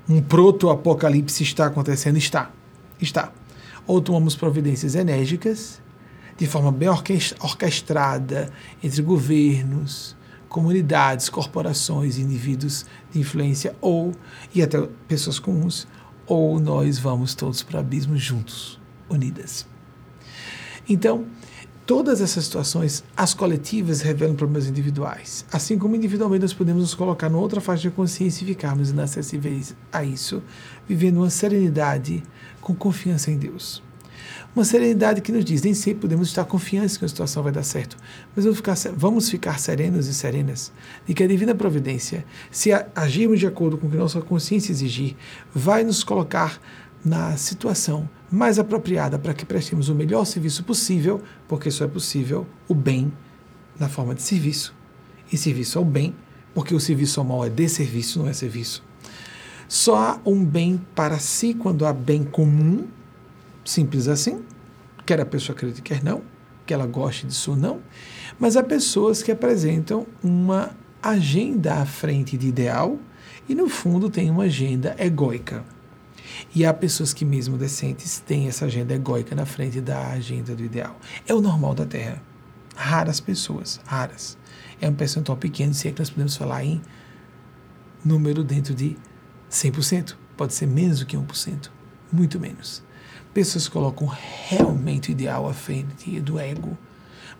um proto-apocalipse está acontecendo, está, está. Ou tomamos providências enérgicas, de forma bem orquestrada entre governos, comunidades, corporações, indivíduos de influência ou e até pessoas comuns, ou nós vamos todos para o abismo juntos, unidas. Então, todas essas situações, as coletivas revelam problemas individuais. Assim como individualmente nós podemos nos colocar numa outra faixa de consciência e ficarmos inacessíveis a isso, vivendo uma serenidade com confiança em Deus. Uma serenidade que nos diz, nem sempre podemos estar confiantes que a situação vai dar certo, mas vamos ficar, vamos ficar serenos e serenas de que a divina providência, se agirmos de acordo com o que nossa consciência exigir, vai nos colocar na situação mais apropriada para que prestemos o melhor serviço possível, porque só é possível o bem na forma de serviço. E serviço ao bem, porque o serviço ao mal é desserviço, não é serviço. Só há um bem para si quando há bem comum, Simples assim. Quer a pessoa acredite, quer não, que ela goste disso ou não. Mas há pessoas que apresentam uma agenda à frente de ideal e, no fundo, tem uma agenda egóica. E há pessoas que, mesmo decentes, têm essa agenda egóica na frente da agenda do ideal. É o normal da Terra. Raras pessoas, raras. É um percentual pequeno, se é que nós podemos falar em número dentro de 100%. Pode ser menos do que 1%, muito menos. Pessoas colocam realmente o ideal à frente do ego,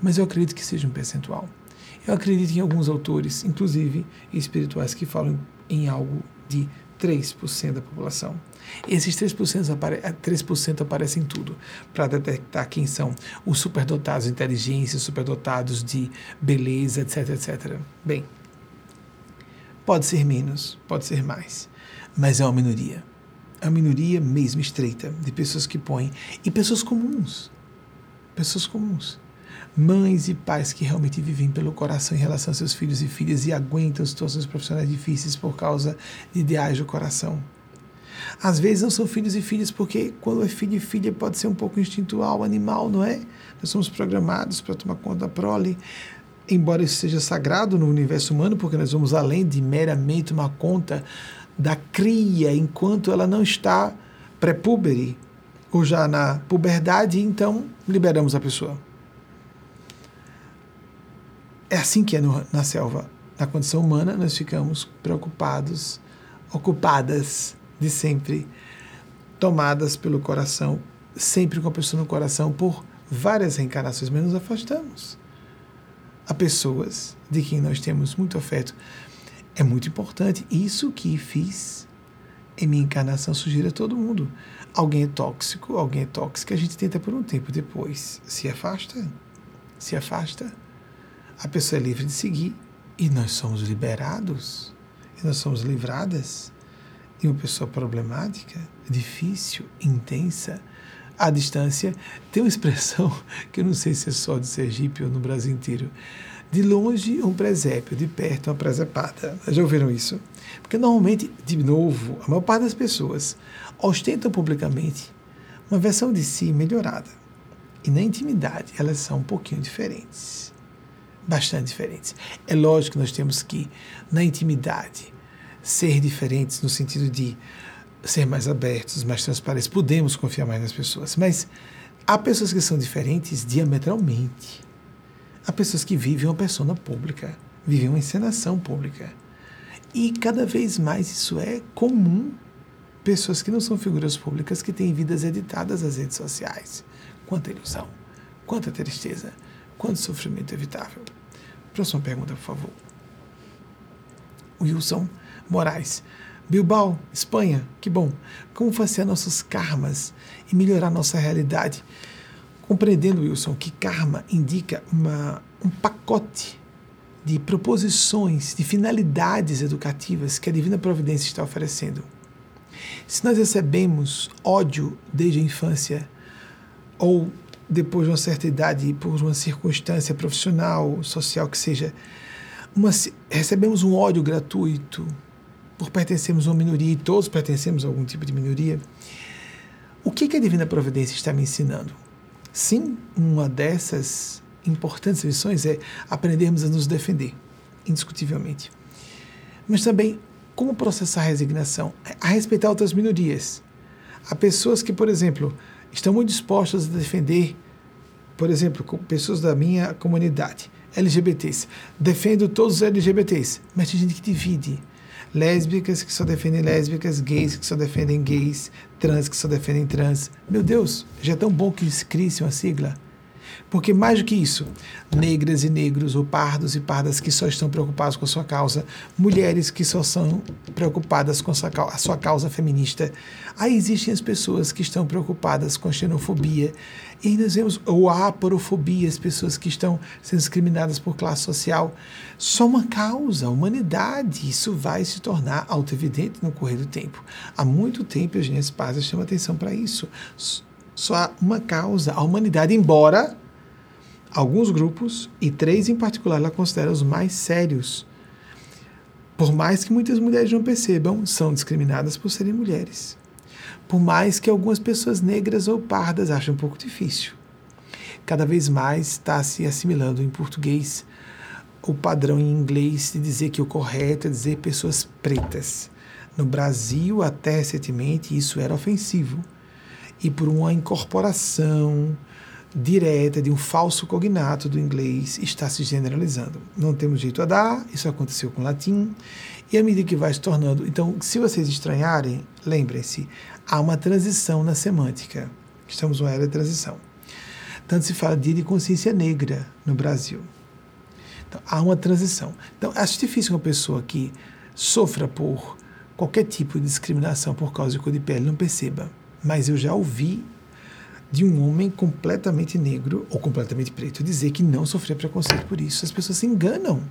mas eu acredito que seja um percentual. Eu acredito em alguns autores, inclusive espirituais, que falam em algo de 3% da população. Esses 3%, apare 3 aparecem em tudo, para detectar quem são os superdotados de inteligência, superdotados de beleza, etc, etc. Bem, pode ser menos, pode ser mais, mas é uma minoria a minoria mesmo estreita de pessoas que põem e pessoas comuns, pessoas comuns, mães e pais que realmente vivem pelo coração em relação aos seus filhos e filhas e aguentam situações profissionais difíceis por causa de ideais do coração. Às vezes não são filhos e filhas porque quando é filho e filha pode ser um pouco instintual, animal, não é? Nós somos programados para tomar conta da prole, embora isso seja sagrado no universo humano, porque nós vamos além de meramente tomar conta da cria enquanto ela não está pré-púbere ou já na puberdade, então liberamos a pessoa. É assim que é no, na selva. Na condição humana, nós ficamos preocupados, ocupadas de sempre, tomadas pelo coração, sempre com a pessoa no coração por várias reencarnações, mas nos afastamos. Há pessoas de quem nós temos muito afeto É muito importante. Isso que fiz em minha encarnação sugiro a todo mundo. Alguém é tóxico, alguém é tóxico, a gente tenta por um tempo, depois se afasta, se afasta. A pessoa é livre de seguir e nós somos liberados, e nós somos livradas de uma pessoa problemática, difícil, intensa, à distância. Tem uma expressão que eu não sei se é só de Sergipe ou no Brasil inteiro. De longe, um presépio, de perto, uma presepada. Já ouviram isso? Porque normalmente, de novo, a maior parte das pessoas ostentam publicamente uma versão de si melhorada. E na intimidade, elas são um pouquinho diferentes. Bastante diferentes. É lógico que nós temos que, na intimidade, ser diferentes no sentido de ser mais abertos, mais transparentes. Podemos confiar mais nas pessoas. Mas há pessoas que são diferentes diametralmente. Há pessoas que vivem uma persona pública, vivem uma encenação pública. E cada vez mais isso é comum. Pessoas que não são figuras públicas que têm vidas editadas nas redes sociais. Quanta ilusão, quanta tristeza, quanto sofrimento evitável. Próxima pergunta, por favor. Wilson Moraes. Bilbao, Espanha, que bom. Como fazer nossos karmas e melhorar nossa realidade? Compreendendo, Wilson, que karma indica uma, um pacote de proposições, de finalidades educativas que a Divina Providência está oferecendo. Se nós recebemos ódio desde a infância, ou depois de uma certa idade, por uma circunstância profissional, social que seja, uma, recebemos um ódio gratuito por pertencermos a uma minoria e todos pertencemos a algum tipo de minoria, o que, que a Divina Providência está me ensinando? Sim, uma dessas importantes lições é aprendermos a nos defender, indiscutivelmente. Mas também como processar a resignação, a respeitar outras minorias. Há pessoas que, por exemplo, estão muito dispostas a defender, por exemplo, pessoas da minha comunidade, LGBTs. Defendo todos os LGBTs, mas tem gente que divide. Lésbicas que só defendem lésbicas, gays que só defendem gays, trans que só defendem trans. Meu Deus, já é tão bom que crie uma sigla. Porque mais do que isso, negras e negros, ou pardos e pardas que só estão preocupados com a sua causa, mulheres que só são preocupadas com a sua, causa feminista, aí existem as pessoas que estão preocupadas com xenofobia, e nós vemos, a aporofobia, as pessoas que estão sendo discriminadas por classe social. Só uma causa, a humanidade. Isso vai se tornar auto-evidente no correr do tempo. Há muito tempo a gente Paz chama atenção para isso. Só há uma causa, a humanidade, embora alguns grupos, e três em particular, ela considera os mais sérios. Por mais que muitas mulheres não percebam, são discriminadas por serem mulheres. Por mais que algumas pessoas negras ou pardas achem um pouco difícil. Cada vez mais está se assimilando em português o padrão em inglês de dizer que o correto é dizer pessoas pretas. No Brasil, até recentemente, isso era ofensivo. E por uma incorporação direta de um falso cognato do inglês está se generalizando. Não temos jeito a dar, isso aconteceu com o latim, e à medida que vai se tornando. Então, se vocês estranharem, lembrem-se, há uma transição na semântica. Estamos numa era de transição. Tanto se fala dia de consciência negra no Brasil. Então, há uma transição. Então, acho difícil uma pessoa que sofra por qualquer tipo de discriminação por causa de cor de pele não perceba. Mas eu já ouvi de um homem completamente negro ou completamente preto dizer que não sofria preconceito por isso. As pessoas se enganam.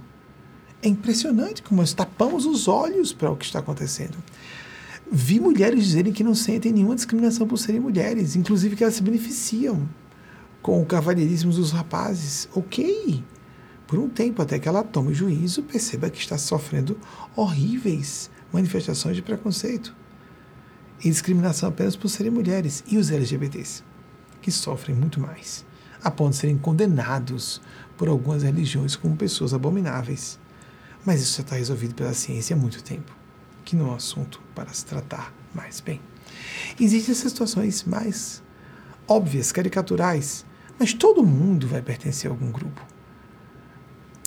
É impressionante como nós tapamos os olhos para o que está acontecendo. Vi mulheres dizerem que não sentem nenhuma discriminação por serem mulheres, inclusive que elas se beneficiam com o cavalheirismo dos rapazes. Ok, por um tempo, até que ela tome juízo, perceba que está sofrendo horríveis manifestações de preconceito e discriminação apenas por serem mulheres e os LGBTs que sofrem muito mais, a ponto de serem condenados por algumas religiões como pessoas abomináveis. Mas isso já está resolvido pela ciência há muito tempo, que não é um assunto para se tratar mais bem. Existem essas situações mais óbvias, caricaturais, mas todo mundo vai pertencer a algum grupo.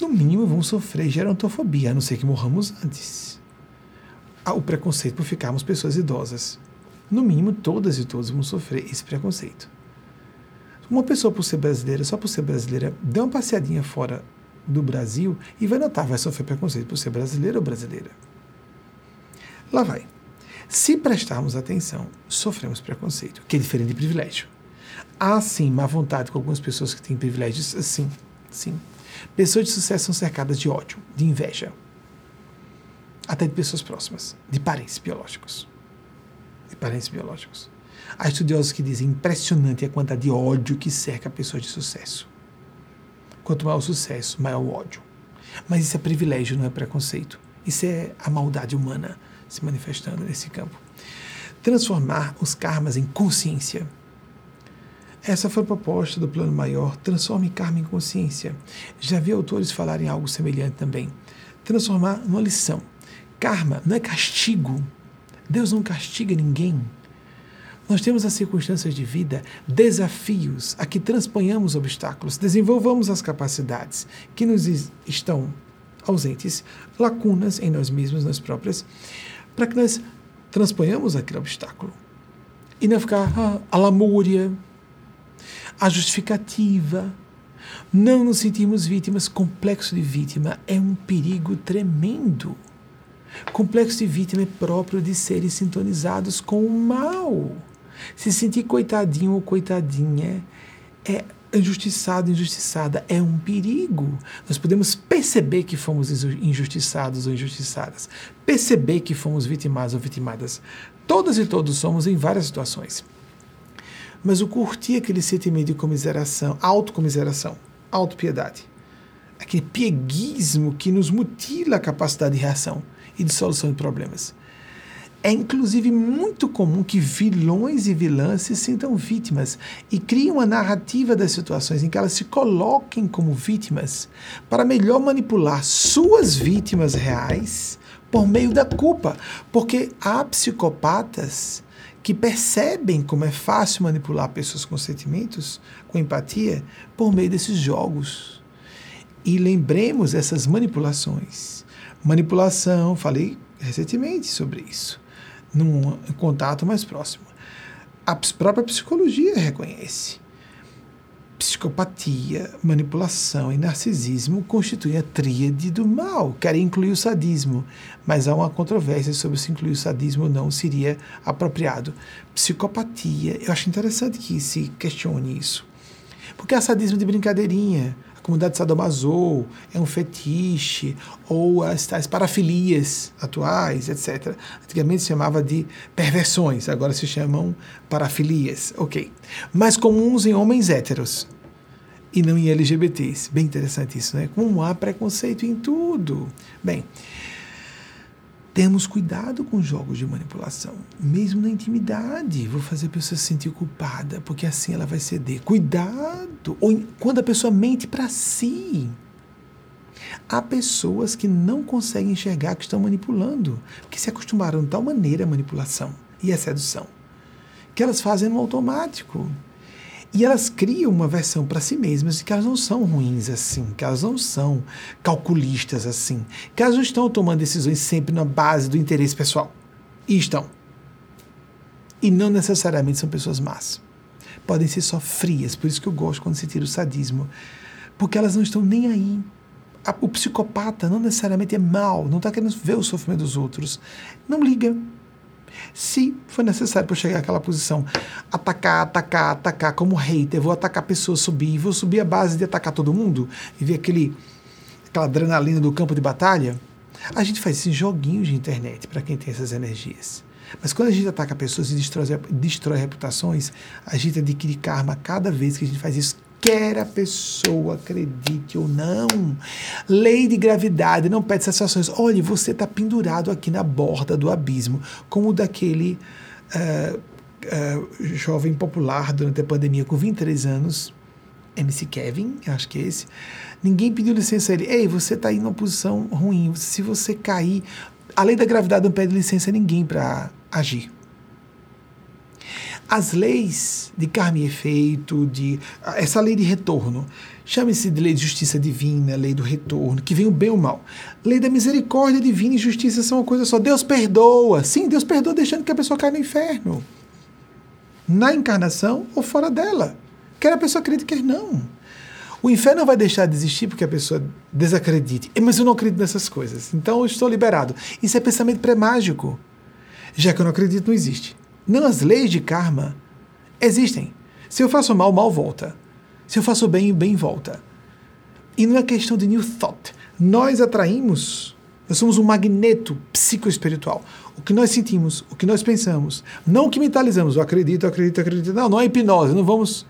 No mínimo vão sofrer gerontofobia, a não ser que morramos antes. O preconceito por ficarmos pessoas idosas. No mínimo, todas e todos vão sofrer esse preconceito. Uma pessoa, por ser brasileira, só por ser brasileira, dê uma passeadinha fora do Brasil e vai notar, vai sofrer preconceito por ser brasileiro ou brasileira. Lá vai. Se prestarmos atenção, sofremos preconceito, que é diferente de privilégio. Há sim má vontade com algumas pessoas que têm privilégios, sim, sim. Pessoas de sucesso são cercadas de ódio, de inveja, até de pessoas próximas, de parentes biológicos. De parentes biológicos. Há estudiosos que dizem impressionante a quantidade de ódio que cerca pessoas de sucesso. Quanto maior o sucesso, maior o ódio. Mas isso é privilégio, não é preconceito. Isso é a maldade humana se manifestando nesse campo. Transformar os karmas em consciência. Essa foi a proposta do plano maior, transforme karma em consciência. Já vi autores falarem algo semelhante também. Transformar numa lição. Karma não é castigo. Deus não castiga ninguém. Nós temos as circunstâncias de vida, desafios a que transponhamos obstáculos, desenvolvamos as capacidades que nos estão ausentes, lacunas em nós mesmos, nós próprias, para que nós transponhamos aquele obstáculo. E não ficar ah, a lamúria, a justificativa, não nos sentirmos vítimas. Complexo de vítima é um perigo tremendo. Complexo de vítima é próprio de seres sintonizados com o mal. Se sentir coitadinho ou coitadinha é injustiçado, injustiçada, é um perigo. Nós podemos perceber que fomos injustiçados ou injustiçadas, perceber que fomos vitimados ou vitimadas. Todas e todos somos em várias situações. Mas o curtir aquele sentimento de comiseração, autocomiseração, autopiedade, aquele pieguismo que nos mutila a capacidade de reação e de solução de problemas. É inclusive muito comum que vilões e vilãs se sintam vítimas e criem uma narrativa das situações em que elas se coloquem como vítimas para melhor manipular suas vítimas reais por meio da culpa. Porque há psicopatas que percebem como é fácil manipular pessoas com sentimentos, com empatia, por meio desses jogos. E lembremos essas manipulações. Manipulação, falei recentemente sobre isso, num contato mais próximo. A própria psicologia reconhece. Psicopatia, manipulação e narcisismo constituem a tríade do mal. Querem incluir o sadismo, mas há uma controvérsia sobre se incluir o sadismo ou não seria apropriado. Psicopatia, eu acho interessante que se questione isso. Porque há sadismo de brincadeirinha, a comunidade sadomaso é um fetiche, ou as tais parafilias atuais, etc. Antigamente se chamava de perversões, agora se chamam parafilias, ok. Mais comuns em homens héteros e não em LGBTs. Bem interessante isso, né? Como há preconceito em tudo. Bem, temos cuidado com jogos de manipulação, mesmo na intimidade. Vou fazer a pessoa se sentir culpada, porque assim ela vai ceder. Cuidado! Ou quando a pessoa mente para si. Há pessoas que não conseguem enxergar que estão manipulando, porque se acostumaram de tal maneira à manipulação e à sedução, que elas fazem no automático. E elas criam uma versão para si mesmas de que elas não são ruins assim, que elas não são calculistas assim, que elas não estão tomando decisões sempre na base do interesse pessoal. E estão. E não necessariamente são pessoas más. Podem ser só frias, por isso que eu gosto quando se tira o sadismo. Porque elas não estão nem aí. O psicopata não necessariamente é mal, não está querendo ver o sofrimento dos outros. Não liga se for necessário para chegar àquela posição, atacar, atacar, atacar como hater, vou atacar pessoas, subir, vou subir a base de atacar todo mundo e ver aquele, aquela adrenalina do campo de batalha, a gente faz esses joguinhos de internet para quem tem essas energias. Mas quando a gente ataca pessoas e destrói, destrói reputações, a gente adquire karma cada vez que a gente faz isso quer a pessoa acredite ou não. Lei de gravidade não pede satisfações. Olhe, você está pendurado aqui na borda do abismo, como o daquele uh, uh, jovem popular durante a pandemia com 23 anos, MC Kevin, acho que é esse. Ninguém pediu licença a ele. Ei, você está aí numa posição ruim. Se você cair, a lei da gravidade não pede licença a ninguém para agir as leis de karma e efeito, de essa lei de retorno, chame-se de lei de justiça divina, lei do retorno, que vem o bem e o mal. Lei da misericórdia divina e justiça são uma coisa só. Deus perdoa. Sim, Deus perdoa deixando que a pessoa caia no inferno. Na encarnação ou fora dela. Quer a pessoa acredite, quer não. O inferno vai deixar de existir porque a pessoa desacredite. Mas eu não acredito nessas coisas. Então eu estou liberado. Isso é pensamento pré-mágico. Já que eu não acredito, não existe. Não, as leis de karma existem. Se eu faço mal, mal volta. Se eu faço bem, bem volta. E não é questão de new thought. Nós atraímos, nós somos um magneto psicoespiritual. O que nós sentimos, o que nós pensamos, não o que mentalizamos, eu acredito, acredito, acredito. Não, não é hipnose, não vamos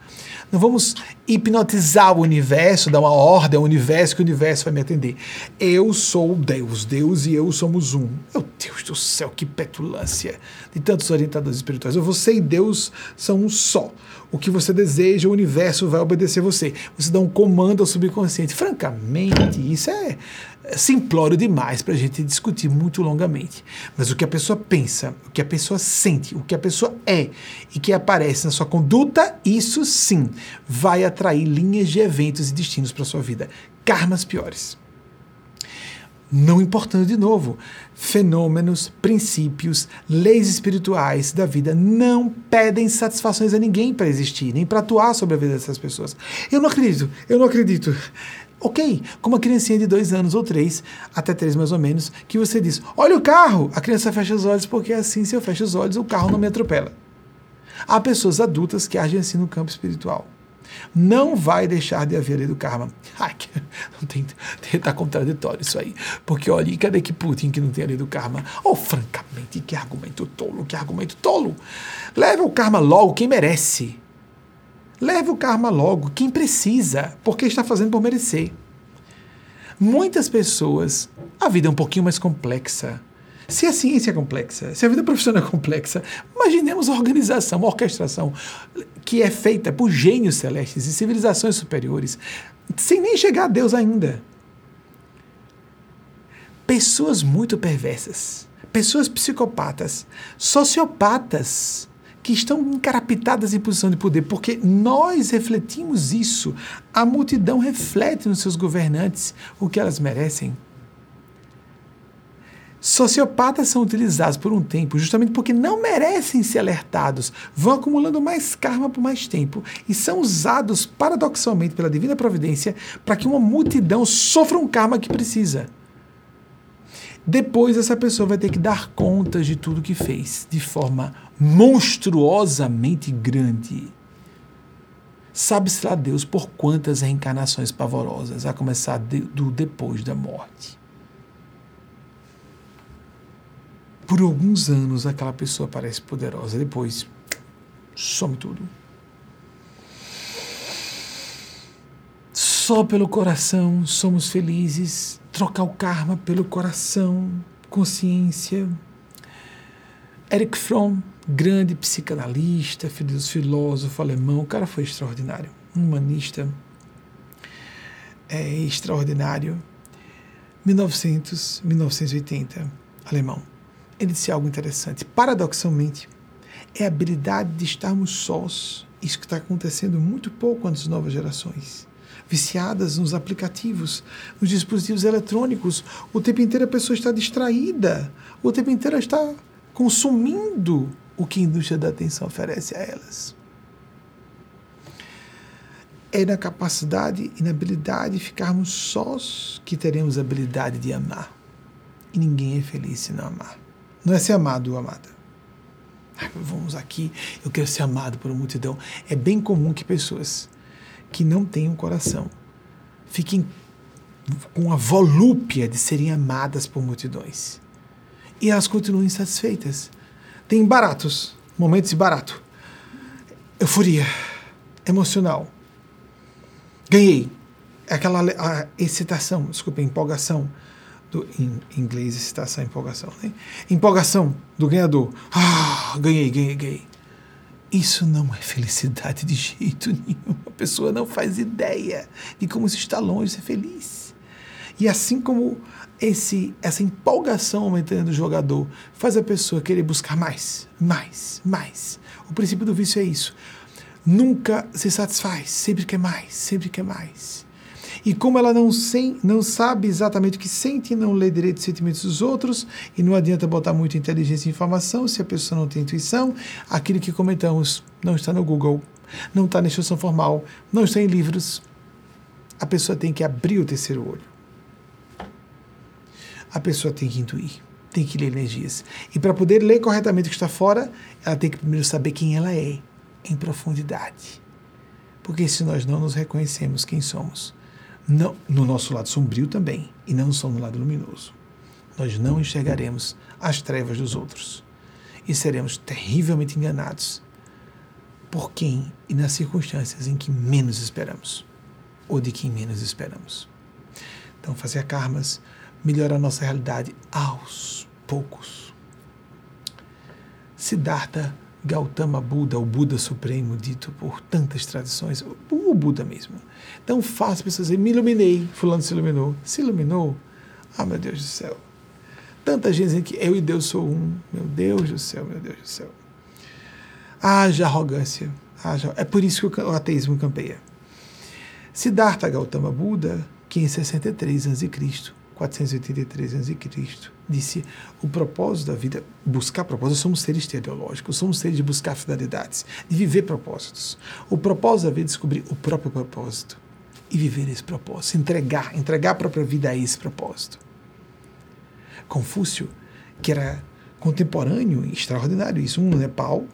não vamos hipnotizar o universo, dar uma ordem ao universo que o universo vai me atender. Eu sou Deus, Deus e eu somos um. Meu Deus do céu, que petulância de tantos orientadores espirituais. Você e Deus são um só. O que você deseja, o universo vai obedecer você. Você dá um comando ao subconsciente. Francamente, isso é simplório demais para a gente discutir muito longamente. Mas o que a pessoa pensa, o que a pessoa sente, o que a pessoa é e que aparece na sua conduta, isso sim vai atrair linhas de eventos e destinos para sua vida. Karmas piores. Não importando de novo, fenômenos, princípios, leis espirituais da vida não pedem satisfações a ninguém para existir, nem para atuar sobre a vida dessas pessoas. Eu não acredito, eu não acredito. Ok, como uma criancinha de dois anos ou três, até três mais ou menos, que você diz: Olha o carro! A criança fecha os olhos porque assim, se eu fecho os olhos, o carro não me atropela. Há pessoas adultas que agem assim no campo espiritual. Não vai deixar de haver lei do karma. Ai, não tem, tá contraditório isso aí. Porque olha, cadê que Putin que não tem a lei do karma? Oh, francamente, que argumento tolo, que argumento tolo. Leve o karma logo quem merece. Leve o karma logo, quem precisa, porque está fazendo por merecer. Muitas pessoas, a vida é um pouquinho mais complexa. Se a ciência é complexa, se a vida profissional é complexa, imaginemos a organização, a orquestração que é feita por gênios celestes e civilizações superiores, sem nem chegar a Deus ainda. Pessoas muito perversas, pessoas psicopatas, sociopatas, que estão encarapitadas em posição de poder, porque nós refletimos isso. A multidão reflete nos seus governantes o que elas merecem. Sociopatas são utilizados por um tempo justamente porque não merecem ser alertados, vão acumulando mais karma por mais tempo e são usados paradoxalmente pela divina providência para que uma multidão sofra um karma que precisa. Depois essa pessoa vai ter que dar contas de tudo que fez de forma monstruosamente grande. Sabe-se lá Deus por quantas reencarnações pavorosas, a começar de, do depois da morte. Por alguns anos aquela pessoa parece poderosa, depois some tudo. Só pelo coração somos felizes, trocar o karma pelo coração, consciência. Eric Fromm, grande psicanalista, filósofo alemão, o cara foi extraordinário, um humanista é, extraordinário. 1900, 1980, alemão. Ele disse algo interessante. Paradoxalmente, é a habilidade de estarmos sós. Isso que está acontecendo muito pouco com as novas gerações viciadas nos aplicativos, nos dispositivos eletrônicos. O tempo inteiro a pessoa está distraída, o tempo inteiro está consumindo o que a indústria da atenção oferece a elas. É na capacidade e na habilidade de ficarmos sós que teremos a habilidade de amar. E ninguém é feliz se não amar. Não é ser amado ou amada. Vamos aqui, eu quero ser amado por uma multidão. É bem comum que pessoas que não têm um coração fiquem com a volúpia de serem amadas por multidões. E elas continuam insatisfeitas. Tem baratos, momentos de barato. Euforia, emocional. Ganhei. É aquela a excitação, desculpa, empolgação. Do, em inglês, excitação, empolgação. Né? Empolgação do ganhador. Ah, ganhei, ganhei, ganhei. Isso não é felicidade de jeito nenhum. A pessoa não faz ideia de como se está longe de ser feliz. E assim como esse, essa empolgação aumentando do jogador faz a pessoa querer buscar mais, mais, mais. O princípio do vício é isso. Nunca se satisfaz, sempre quer mais, sempre quer mais. E como ela não, sem, não sabe exatamente o que sente, não lê direito os sentimentos dos outros, e não adianta botar muita inteligência e informação se a pessoa não tem intuição, aquilo que comentamos não está no Google, não está na instrução formal, não está em livros. a pessoa tem que abrir o terceiro olho. A pessoa tem que intuir, tem que ler energias. E para poder ler corretamente o que está fora, ela tem que primeiro saber quem ela é, em profundidade. Porque se nós não nos reconhecemos quem somos, não, no nosso lado sombrio também, e não só no lado luminoso, nós não enxergaremos as trevas dos outros e seremos terrivelmente enganados por quem e nas circunstâncias em que menos esperamos ou de quem menos esperamos. Então, fazer karmas melhora a nossa realidade aos poucos. Siddhartha Gautama Buda, o Buda Supremo, dito por tantas tradições, o Buda mesmo. Então as pessoas dizerem, me iluminei, fulano se iluminou. Se iluminou? Ah, meu Deus do céu. Tanta gente dizendo que eu e Deus sou um. Meu Deus do céu, meu Deus do céu. Haja arrogância. Haja... É por isso que o ateísmo campeia. Siddhartha Gautama Buda, 563 a.C., 483 a.C., disse: o propósito da vida, buscar propósito, somos seres teleológicos, somos seres de buscar finalidades, de viver propósitos. O propósito da vida é descobrir o próprio propósito e viver esse propósito, entregar, entregar a própria vida a esse propósito. Confúcio, que era contemporâneo, extraordinário, isso, um no Nepal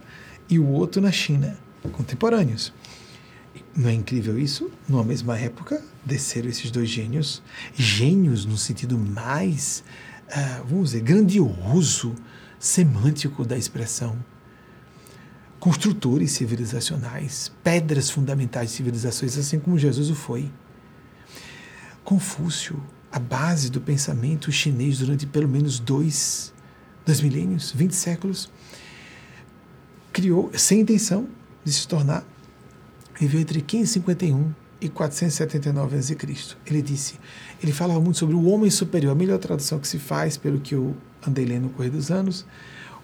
e o outro na China, contemporâneos. Não é incrível isso? Numa mesma época, desceram esses dois gênios, gênios no sentido mais, uh, vamos dizer, grandioso, semântico da expressão. Construtores civilizacionais, pedras fundamentais de civilizações, assim como Jesus o foi. Confúcio, a base do pensamento chinês durante pelo menos dois, dois milênios, vinte séculos, criou, sem intenção de se tornar viveu entre 551 e 479 a.C. Ele disse, ele falava muito sobre o homem superior, a melhor tradução que se faz, pelo que eu andei lendo no correr dos anos,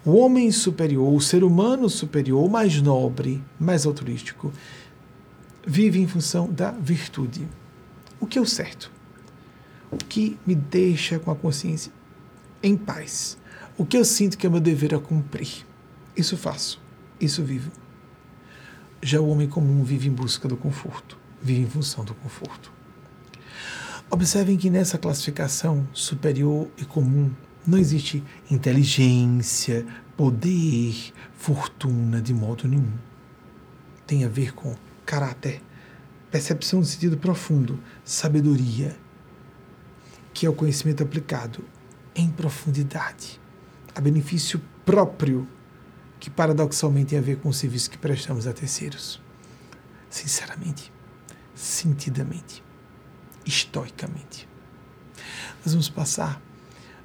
o homem superior, o ser humano superior, mais nobre, mais altruístico, vive em função da virtude. O que é o certo? O que me deixa com a consciência em paz? O que eu sinto que é meu dever a cumprir? Isso faço, isso vivo. Já o homem comum vive em busca do conforto, vive em função do conforto. Observem que nessa classificação superior e comum não existe inteligência, poder, fortuna de modo nenhum. Tem a ver com caráter, percepção no sentido profundo, sabedoria, que é o conhecimento aplicado em profundidade, a benefício próprio que paradoxalmente tem a ver com o serviço que prestamos a terceiros. Sinceramente, sentidamente, estoicamente. Nós vamos passar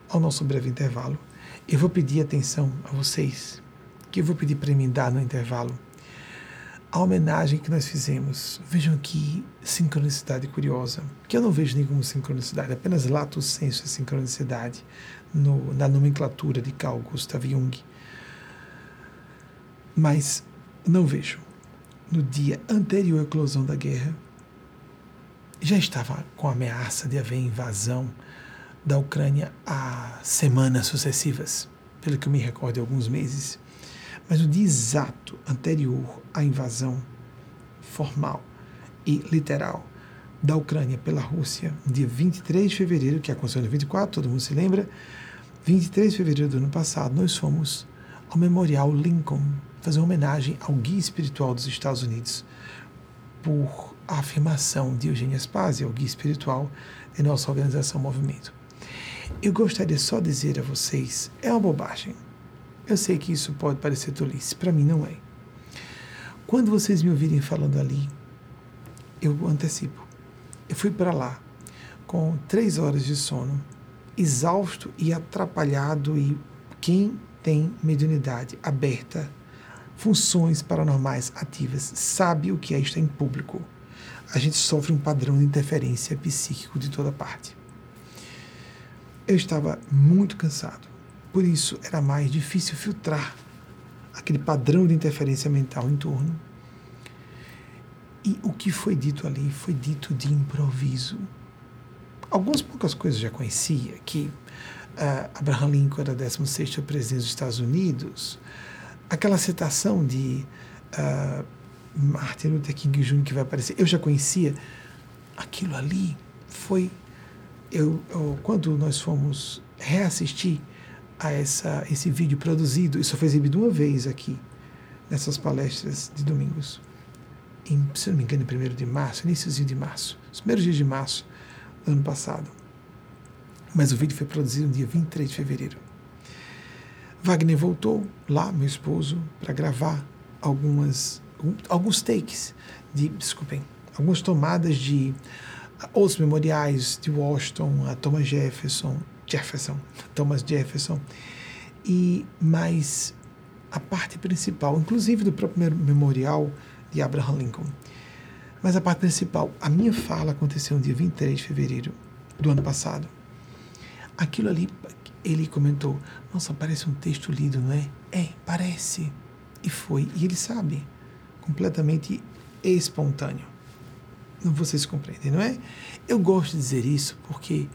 ao nosso breve intervalo. Eu vou pedir atenção a vocês, que eu vou pedir para mim dar no intervalo a homenagem que nós fizemos. Vejam que sincronicidade curiosa, que eu não vejo como sincronicidade, apenas lato senso é sincronicidade no, na nomenclatura de Carl Gustav Jung mas não vejo. No dia anterior à eclosão da guerra, já estava com a ameaça de haver invasão da Ucrânia há semanas sucessivas, pelo que eu me recordo alguns meses. Mas no dia exato anterior à invasão formal e literal da Ucrânia pela Rússia, dia 23 de fevereiro, que aconteceu no 24, todo mundo se lembra, 23 de fevereiro do ano passado, nós fomos ao Memorial Lincoln, fazer uma homenagem ao guia espiritual dos Estados Unidos por a afirmação de Eugênia Spazia, o guia espiritual de nossa organização Movimento. Eu gostaria só de dizer a vocês, é uma bobagem. Eu sei que isso pode parecer tolice, para mim não é. Quando vocês me ouvirem falando ali, eu antecipo. Eu fui para lá com três horas de sono, exausto e atrapalhado, e quem tem mediunidade aberta funções paranormais ativas sabe o que é estar em público. A gente sofre um padrão de interferência psíquico de toda parte. Eu estava muito cansado, por isso era mais difícil filtrar aquele padrão de interferência mental em torno. E o que foi dito ali foi dito de improviso. Algumas poucas coisas já conhecia, que uh, Abraham Lincoln era 16 presidente dos Estados Unidos, aquela citação de uh, Martin Luther King Jr. que vai aparecer, eu já conhecia, aquilo ali foi. Eu, eu, quando nós fomos reassistir a essa, esse vídeo produzido, isso foi exibido uma vez aqui, nessas palestras de domingos, em, se não me engano, em 1 de março, iníciozinho de março, os primeiros dias de março do ano passado. Mas o vídeo foi produzido no dia 23 de fevereiro. Wagner voltou lá, meu esposo, para gravar algumas, alguns takes de, desculpem, algumas tomadas de outros memoriais de Washington, a Thomas Jefferson, Jefferson, Thomas Jefferson, e mais a parte principal, inclusive do próprio memorial de Abraham Lincoln. Mas a parte principal, a minha fala aconteceu no dia 23 de fevereiro do ano passado. Aquilo ali, ele comentou: Nossa, parece um texto lido, não é? É, parece. E foi. E ele sabe, completamente espontâneo. Vocês compreendem, não é? Eu gosto de dizer isso porque,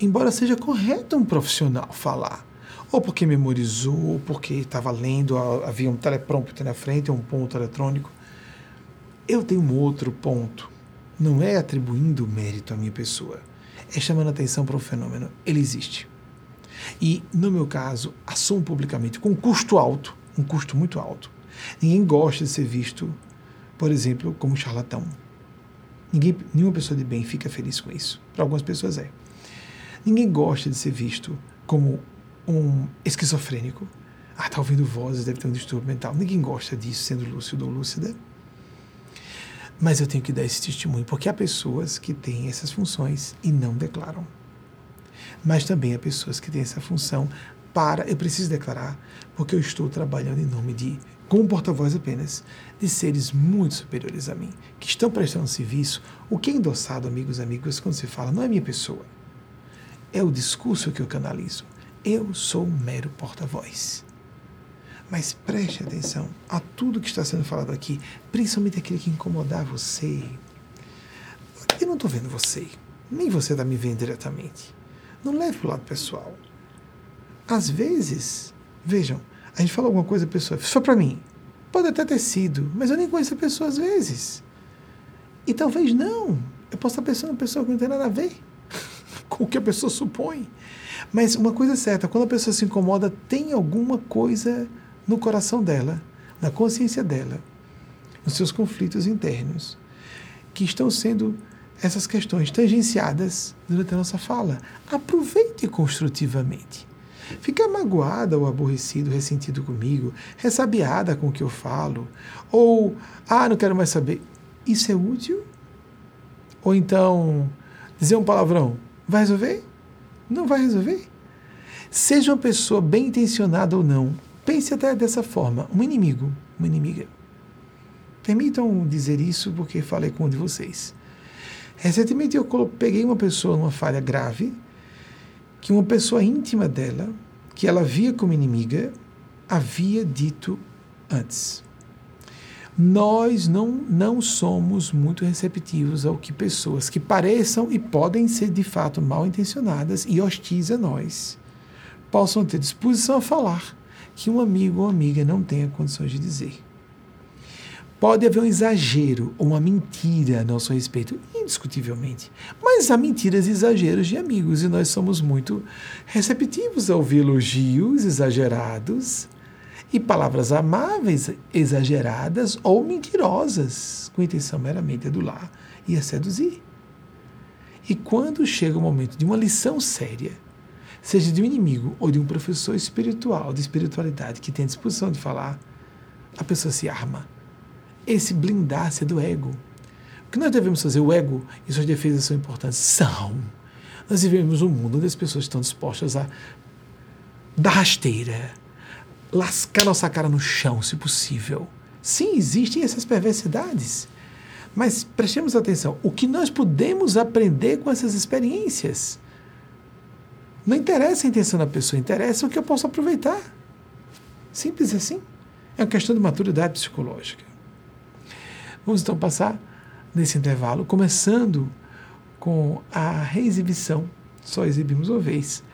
embora seja correto um profissional falar, ou porque memorizou, ou porque estava lendo, havia um teleprompter na frente, um ponto eletrônico, eu tenho um outro ponto. Não é atribuindo mérito à minha pessoa, é chamando atenção para o fenômeno. Ele existe. E, no meu caso, assumo publicamente com um custo alto, um custo muito alto. Ninguém gosta de ser visto, por exemplo, como charlatão. Ninguém, nenhuma pessoa de bem fica feliz com isso. Para algumas pessoas é. Ninguém gosta de ser visto como um esquizofrênico. Ah, está ouvindo vozes, deve ter um distúrbio mental. Ninguém gosta disso, sendo lúcido ou lúcida. Mas eu tenho que dar esse testemunho, porque há pessoas que têm essas funções e não declaram. Mas também há pessoas que têm essa função para, eu preciso declarar, porque eu estou trabalhando em nome de, como porta-voz apenas, de seres muito superiores a mim, que estão prestando serviço. O que é endossado, amigos e amigas, quando se fala, não é minha pessoa, é o discurso que eu canalizo. Eu sou um mero porta-voz. Mas preste atenção a tudo que está sendo falado aqui, principalmente aquilo que incomodar você. Eu não estou vendo você, nem você está me vendo diretamente. Não leve para o lado pessoal. Às vezes, vejam, a gente fala alguma coisa, a pessoa, só para mim. Pode até ter sido, mas eu nem conheço a pessoa às vezes. E talvez não. Eu posso estar pensando em pessoa que não tem nada a ver com o que a pessoa supõe. Mas uma coisa é certa, quando a pessoa se incomoda, tem alguma coisa no coração dela, na consciência dela, nos seus conflitos internos, que estão sendo essas questões tangenciadas durante a nossa fala. Aproveite construtivamente. Ficar magoada ou aborrecido, ressentido comigo, ressabiada com o que eu falo, ou, ah, não quero mais saber. Isso é útil? Ou então, dizer um palavrão, vai resolver? Não vai resolver? Seja uma pessoa bem intencionada ou não, Pense até dessa forma: um inimigo, uma inimiga. Permitam dizer isso porque falei com um de vocês. Recentemente eu peguei uma pessoa numa falha grave, que uma pessoa íntima dela, que ela via como inimiga, havia dito antes. Nós não, não somos muito receptivos ao que pessoas que pareçam e podem ser de fato mal intencionadas e hostis a nós possam ter disposição a falar que um amigo ou amiga não tenha condições de dizer. Pode haver um exagero ou uma mentira a nosso respeito, indiscutivelmente. Mas há mentiras e exageros de amigos e nós somos muito receptivos a ouvir elogios exagerados e palavras amáveis exageradas ou mentirosas, com intenção meramente adular e a seduzir. E quando chega o momento de uma lição séria, seja de um inimigo ou de um professor espiritual, de espiritualidade, que tem a disposição de falar, a pessoa se arma. Esse blindar-se do ego. O que nós devemos fazer? O ego e suas defesas são importantes? São. Nós vivemos um mundo onde as pessoas estão dispostas a dar rasteira, lascar nossa cara no chão, se possível. Sim, existem essas perversidades. Mas prestemos atenção: o que nós podemos aprender com essas experiências? Não interessa a intenção da pessoa, interessa o que eu posso aproveitar. Simples assim. É uma questão de maturidade psicológica. Vamos então passar nesse intervalo, começando com a reexibição, só exibimos uma vez,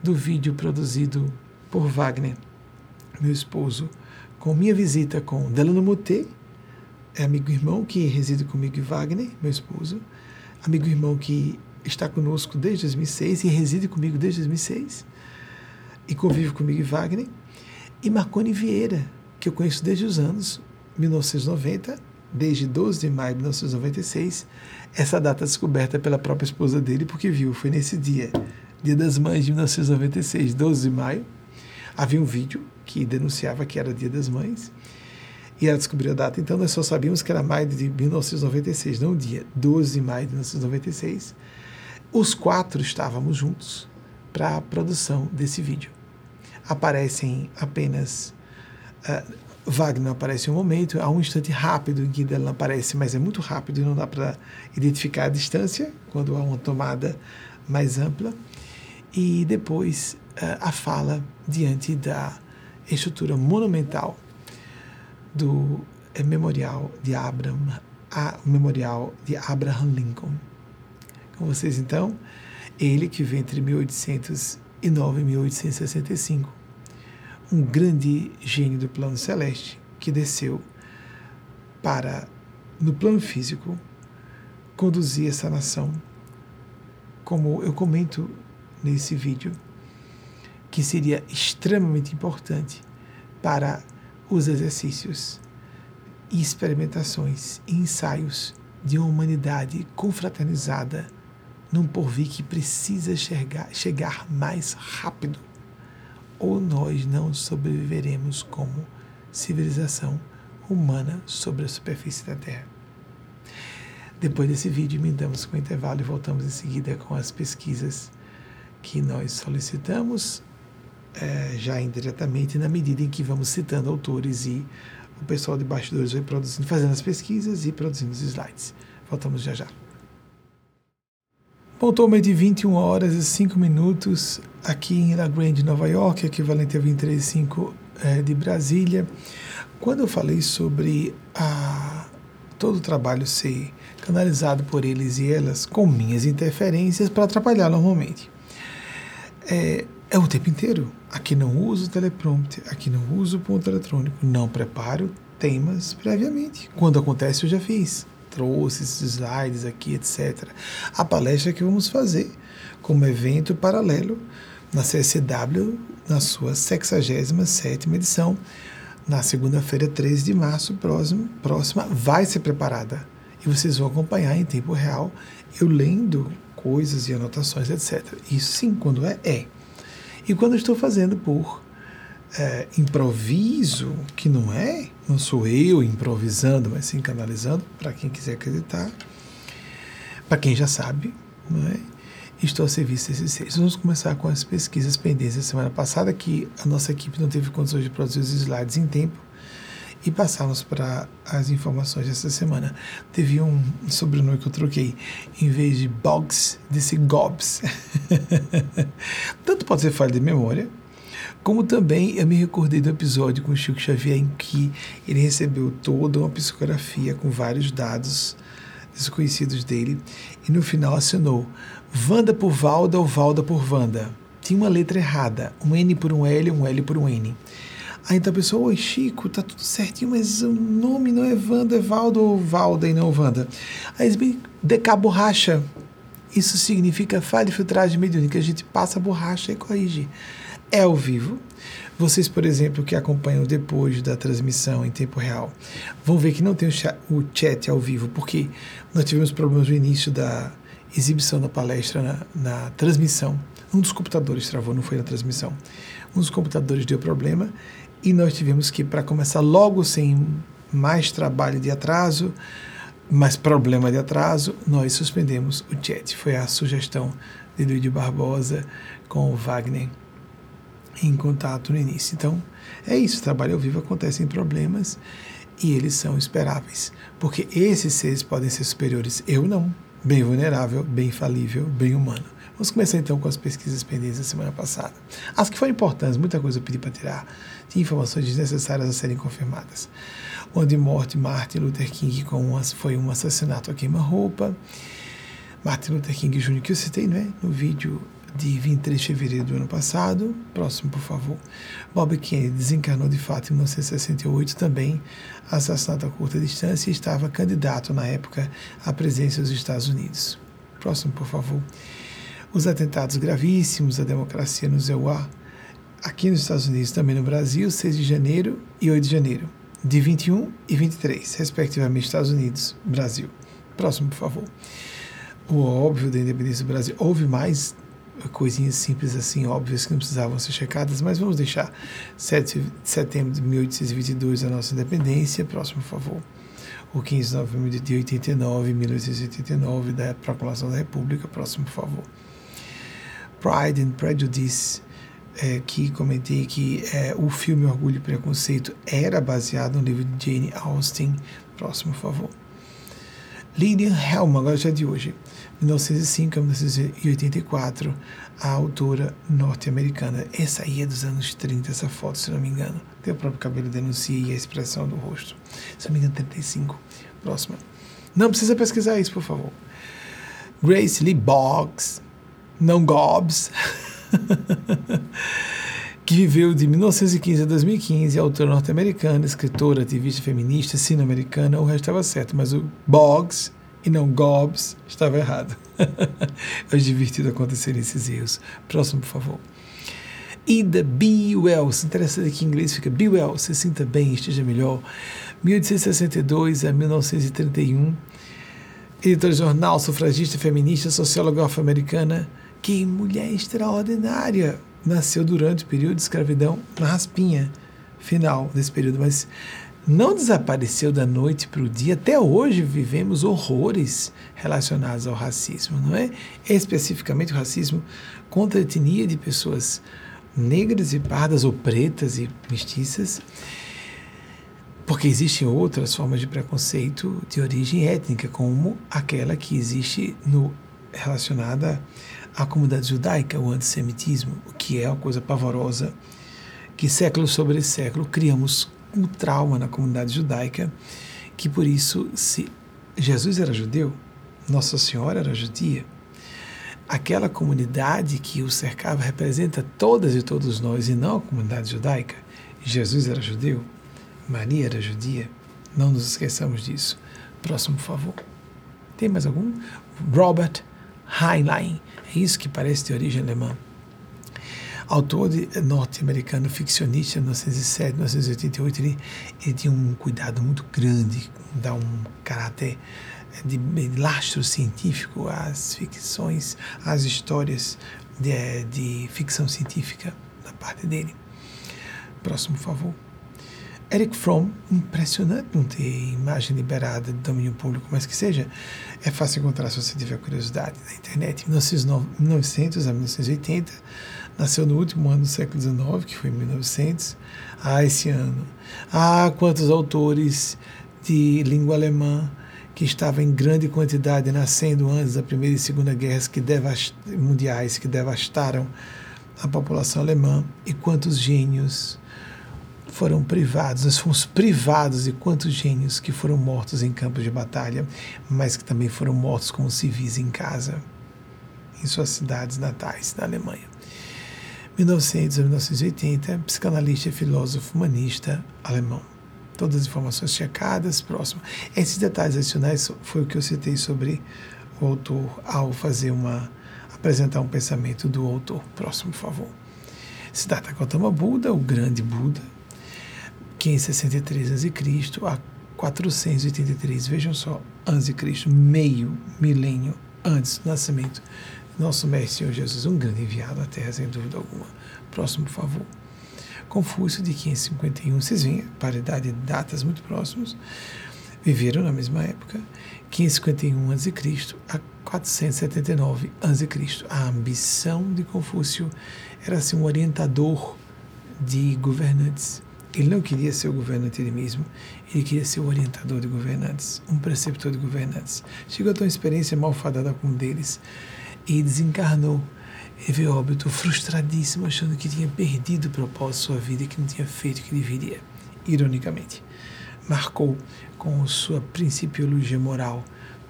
do vídeo produzido por Wagner, meu esposo, com minha visita com Delano Motê, é amigo irmão que reside comigo e Wagner, meu esposo, amigo irmão que está conosco desde 2006 e reside comigo desde 2006 e convive comigo e Wagner, e Marconi Vieira, que eu conheço desde os anos 1990, desde 12 de maio de 1996, essa data descoberta pela própria esposa dele, porque viu, foi nesse dia, Dia das Mães de 1996, 12 de maio, havia um vídeo que denunciava que era Dia das Mães, e ela descobriu a data, então nós só sabíamos que era maio de 1996, não dia, 12 de maio de 1996. Os quatro estávamos juntos para a produção desse vídeo. Aparecem apenas. Uh, Wagner aparece um momento, há um instante rápido em que ela aparece, mas é muito rápido e não dá para identificar a distância quando há uma tomada mais ampla. E depois uh, a fala diante da estrutura monumental do é, memorial de Abraham, a, memorial de Abraham Lincoln. Com vocês então, ele que veio entre 1809 e 1865, um grande gênio do plano celeste que desceu para, no plano físico, conduzir essa nação, como eu comento nesse vídeo, que seria extremamente importante para os exercícios e experimentações e ensaios de uma humanidade confraternizada num porvir que precisa chegar, chegar mais rápido, ou nós não sobreviveremos como civilização humana sobre a superfície da Terra. Depois desse vídeo, emendamos com o intervalo e voltamos em seguida com as pesquisas que nós solicitamos é, já indiretamente, na medida em que vamos citando autores e o pessoal de bastidores vai produzindo, fazendo as pesquisas e produzindo os slides. Voltamos já já. Pontualmente 21 horas e 5 minutos aqui em La Grande, Nova York, equivalente a 23,5 é, de Brasília. Quando eu falei sobre a, todo o trabalho ser canalizado por eles e elas com minhas interferências para atrapalhar normalmente. É, é o tempo inteiro. Aqui não uso teleprompter, aqui não uso ponto eletrônico, não preparo temas previamente. Quando acontece, eu já fiz. Trouxe esses slides aqui, etc. A palestra que vamos fazer como evento paralelo na CSW, na sua 67 edição, na segunda-feira, 13 de março, próximo, próxima, vai ser preparada. E vocês vão acompanhar em tempo real, eu lendo coisas e anotações, etc. Isso sim, quando é, é. E quando estou fazendo por é, improviso, que não é, não sou eu improvisando, mas sim canalizando, para quem quiser acreditar, para quem já sabe, não é? estou a serviço desses seis. Vamos começar com as pesquisas pendentes da semana passada, que a nossa equipe não teve condições de produzir os slides em tempo, e passamos para as informações dessa semana. Teve um sobrenome que eu troquei. Em vez de Boggs, disse Gobs. Tanto pode ser falha de memória, como também eu me recordei do episódio com o Chico Xavier em que ele recebeu toda uma psicografia com vários dados desconhecidos dele e no final assinou Vanda por Valda ou Valda por Vanda. Tinha uma letra errada, um N por um L, um L por um N. Aí então a pessoa, oi Chico, tá tudo certinho, mas o nome não é Wanda, é Valdo ou Valda e não Wanda. Aí eles me decar borracha. Isso significa falha de filtragem mediúnica. A gente passa a borracha e corrige. É ao vivo. Vocês, por exemplo, que acompanham depois da transmissão em tempo real, vão ver que não tem o chat, ao vivo, porque nós tivemos problemas no início da exibição da palestra na, na transmissão. Um dos computadores travou, não foi na transmissão. Um dos computadores deu problema e nós tivemos que, para começar logo sem mais trabalho de atraso, mais problema de atraso, nós suspendemos o chat. Foi a sugestão de Luiz Barbosa com o Wagner em contato no início. Então, é isso, trabalho ao vivo acontece em problemas e eles são esperáveis, porque esses seres podem ser superiores, eu não, bem vulnerável, bem falível, bem humano. Vamos começar então com as pesquisas pendentes da semana passada. As que foram importantes, muita coisa eu pedi para tirar, tinha informações desnecessárias a serem confirmadas. Uma de morte, Martin Luther King com uma, foi um assassinato a queima-roupa. Martin Luther King Jr., que eu citei é? no vídeo de 23 de fevereiro do ano passado. Próximo, por favor. Bob Kennedy desencarnou de fato em 1968, também assassinato a curta distância e estava candidato na época à presidência dos Estados Unidos. Próximo, por favor. Os atentados gravíssimos à democracia no Zeuá, aqui nos Estados Unidos, também no Brasil, 6 de janeiro e 8 de janeiro, de 21 e 23, respectivamente, Estados Unidos, Brasil. Próximo, por favor. O óbvio da independência do Brasil. Houve mais coisinhas simples assim, óbvias, que não precisavam ser checadas, mas vamos deixar 7 de setembro de 1822 a nossa independência. Próximo, favor. O 15 de novembro de 89, 1889, da Proclamação da República. Próximo, favor. Pride and Prejudice, é, que comentei que é, o filme Orgulho e Preconceito era baseado no livro de Jane Austen. Próximo, favor. Lilian Hellman, agora já é de hoje. 1905 a 1984, a autora norte-americana. Essa aí é dos anos 30, essa foto, se não me engano. Tem o próprio cabelo denuncia e a expressão do rosto. Se não me engano, 35. Próxima. Não precisa pesquisar isso, por favor. Grace Lee Boggs, não Gobbs, que viveu de 1915 a 2015, autora norte-americana, escritora, ativista feminista, sino-americana, o resto estava certo, mas o Boggs e não Gobs, estava errado. é divertido acontecer esses erros. Próximo, por favor. Ida Well, se interessa aqui em inglês, fica Be Well, se sinta bem, esteja melhor. 1862 a 1931, editora de jornal, sufragista, feminista, socióloga afro-americana. Que mulher extraordinária! Nasceu durante o período de escravidão na raspinha final desse período, mas não desapareceu da noite para o dia. Até hoje vivemos horrores relacionados ao racismo, não é? Especificamente o racismo contra a etnia de pessoas negras e pardas ou pretas e mestiças, porque existem outras formas de preconceito de origem étnica, como aquela que existe no relacionada à comunidade judaica, o antissemitismo, que é uma coisa pavorosa que século sobre século criamos um trauma na comunidade judaica, que por isso, se Jesus era judeu, Nossa Senhora era judia, aquela comunidade que o cercava representa todas e todos nós e não a comunidade judaica. Jesus era judeu, Maria era judia, não nos esqueçamos disso. Próximo, por favor. Tem mais algum? Robert Heinlein, é isso que parece de origem alemã autor norte-americano, ficcionista, 1907, 1988, ele, ele tinha um cuidado muito grande, dar um caráter de, de lastro científico às ficções, às histórias de, de ficção científica da parte dele. Próximo, por favor. Eric Fromm, impressionante não ter imagem liberada de domínio público, mas que seja, é fácil encontrar se você tiver curiosidade na internet. 1900 a 1980, nasceu no último ano do século XIX, que foi em 1900, ah, esse ano. Ah, quantos autores de língua alemã que estavam em grande quantidade nascendo antes da Primeira e Segunda Guerras que mundiais que devastaram a população alemã e quantos gênios foram privados, nós fomos privados de quantos gênios que foram mortos em campos de batalha, mas que também foram mortos como civis em casa, em suas cidades natais na Alemanha. 1900 a 1980, psicanalista e filósofo humanista alemão. Todas as informações checadas, próximo. Esses detalhes adicionais foi o que eu citei sobre o autor ao fazer uma apresentar um pensamento do autor. Próximo, por favor. Siddhartha Gautama Buda, o grande Buda, 563 a.C. a 483, vejam só, Cristo, meio milênio antes do nascimento nosso Mestre Senhor Jesus, um grande enviado à Terra, sem dúvida alguma. Próximo, por favor. Confúcio, de 551. Vocês veem, paridade de datas muito próximos. Viveram na mesma época. 551 a.C. a 479 a.C. A ambição de Confúcio era ser um orientador de governantes. Ele não queria ser o governante ele mesmo, ele queria ser o orientador de governantes, um preceptor de governantes. Chegou a ter uma experiência malfadada com um deles e desencarnou. Ele veio óbito frustradíssimo, achando que tinha perdido o propósito de sua vida e que não tinha feito o que deveria. Ironicamente, marcou com sua principiologia moral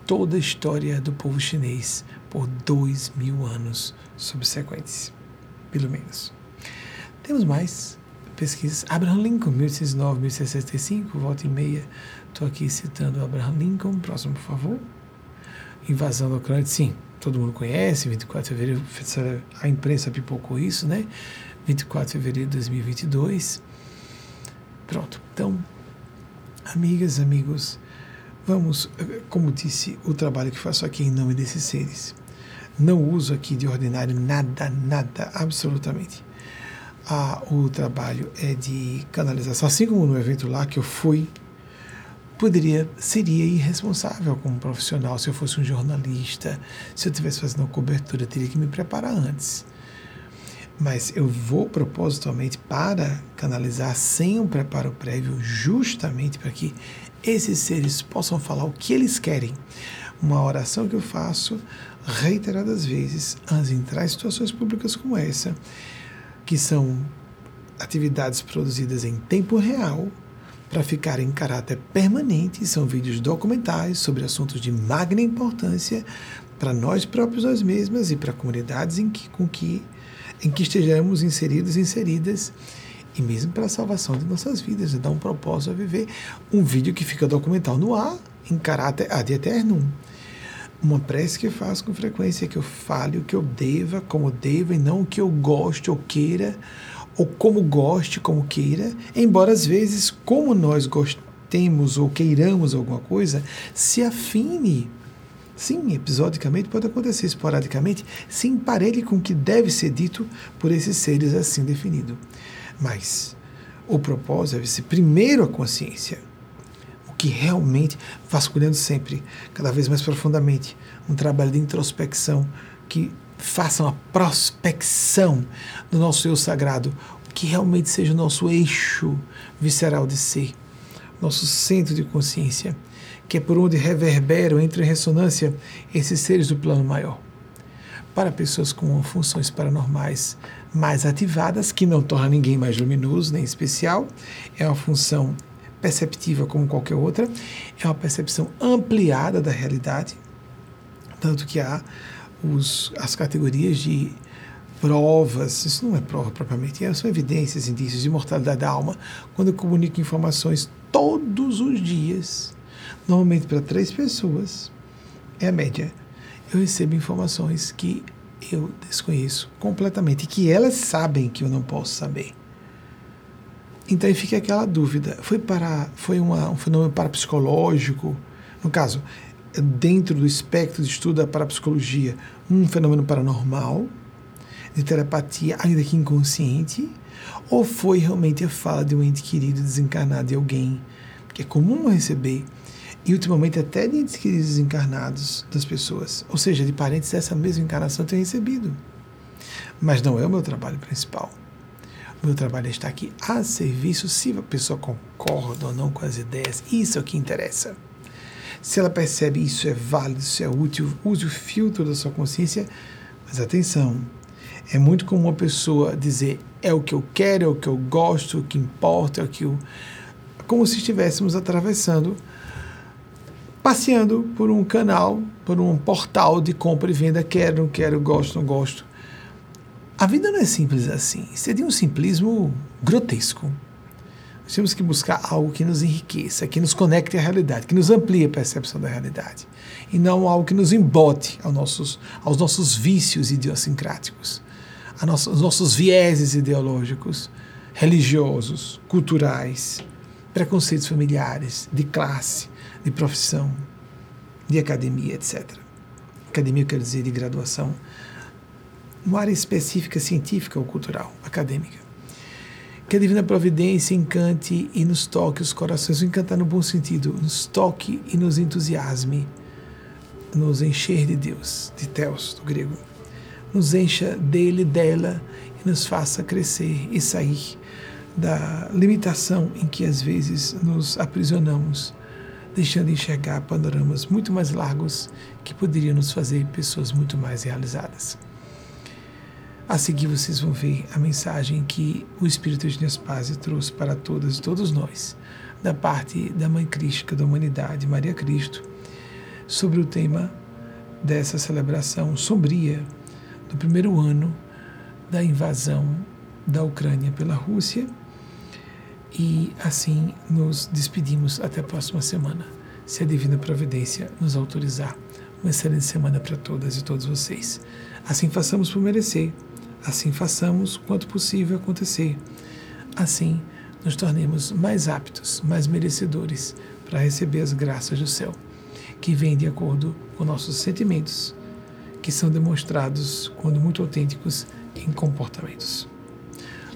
toda a história do povo chinês por dois mil anos subsequentes, pelo menos. Temos mais pesquisas. Abraham Lincoln, 1809, 1865, volta e meia. Estou aqui citando Abraham Lincoln. Próximo, por favor. invasão da Ucrânia, sim, todo mundo conhece, 24 de fevereiro, a imprensa pipocou isso, né? 24 de fevereiro de 2022. Pronto, então, amigas, amigos, vamos, como disse, o trabalho que faço aqui em nome desses seres. Não uso aqui de ordinário nada, nada, absolutamente. Ah, o trabalho é de canalização, assim como no evento lá que eu fui poderia seria irresponsável como profissional se eu fosse um jornalista, se eu estivesse fazendo uma cobertura, teria que me preparar antes. Mas eu vou propositalmente para canalizar sem um preparo prévio, justamente para que esses seres possam falar o que eles querem. Uma oração que eu faço reiteradas vezes antes de entrar em situações públicas como essa, que são atividades produzidas em tempo real, para ficar em caráter permanente, são vídeos documentais sobre assuntos de magna importância para nós próprios, nós mesmas e para comunidades em que, com que, em que estejamos inseridos, inseridas, e mesmo para a salvação de nossas vidas, e dar um propósito a viver. Um vídeo que fica documental no ar, em caráter ad eternum. Uma prece que eu faço com frequência, que eu fale o que eu deva, como deva, e não o que eu gosto ou queira, ou como goste, como queira, embora às vezes, como nós gostemos ou queiramos alguma coisa, se afine. Sim, episodicamente pode acontecer, esporadicamente, se emparelhe com o que deve ser dito por esses seres assim definido. Mas o propósito deve ser primeiro a consciência, o que realmente, vasculhando sempre, cada vez mais profundamente, um trabalho de introspecção que façam a prospecção do nosso eu sagrado, que realmente seja o nosso eixo visceral de ser, nosso centro de consciência, que é por onde reverberam, entram em ressonância esses seres do plano maior. Para pessoas com funções paranormais mais ativadas, que não torna ninguém mais luminoso nem especial, é uma função perceptiva como qualquer outra, é uma percepção ampliada da realidade, tanto que há os, as categorias de provas, isso não é prova propriamente, é, são evidências, indícios de mortalidade da alma, quando eu comunico informações todos os dias, normalmente para três pessoas, é a média. Eu recebo informações que eu desconheço completamente, que elas sabem que eu não posso saber. Então aí fica aquela dúvida. Foi para foi uma, um fenômeno parapsicológico? No caso, dentro do espectro de estudo da parapsicologia, um fenômeno paranormal, de telepatia, ainda que inconsciente, ou foi realmente a fala de um ente querido desencarnado de alguém, que é comum receber, e ultimamente até de entes queridos desencarnados das pessoas, ou seja, de parentes dessa mesma encarnação ter recebido. Mas não é o meu trabalho principal. O meu trabalho é estar aqui a serviço, se a pessoa concorda ou não com as ideias, isso é o que interessa. Se ela percebe isso é válido, isso é útil, use o filtro da sua consciência. Mas atenção, é muito comum uma pessoa dizer é o que eu quero, é o que eu gosto, o que importa, é o que eu. Como se estivéssemos atravessando, passeando por um canal, por um portal de compra e venda, quero, não quero, gosto, não gosto. A vida não é simples assim. Seria um simplismo grotesco. Temos que buscar algo que nos enriqueça, que nos conecte à realidade, que nos amplie a percepção da realidade. E não algo que nos embote aos nossos, aos nossos vícios idiosincráticos, aos nossos vieses ideológicos, religiosos, culturais, preconceitos familiares, de classe, de profissão, de academia, etc. Academia quer dizer de graduação, uma área específica científica ou cultural, acadêmica. Que a divina providência encante e nos toque os corações, encantar no bom sentido, nos toque e nos entusiasme, nos encher de Deus, de Theos, do grego. Nos encha dele, dela e nos faça crescer e sair da limitação em que às vezes nos aprisionamos, deixando de enxergar panoramas muito mais largos que poderiam nos fazer pessoas muito mais realizadas. A seguir vocês vão ver a mensagem que o Espírito de Nespásia trouxe para todas e todos nós, da parte da Mãe Crística da Humanidade, Maria Cristo, sobre o tema dessa celebração sombria do primeiro ano da invasão da Ucrânia pela Rússia. E assim nos despedimos até a próxima semana, se a Divina Providência nos autorizar. uma excelente semana para todas e todos vocês. Assim façamos por merecer, assim façamos quanto possível acontecer. Assim nos tornemos mais aptos, mais merecedores para receber as graças do céu, que vêm de acordo com nossos sentimentos, que são demonstrados, quando muito autênticos, em comportamentos.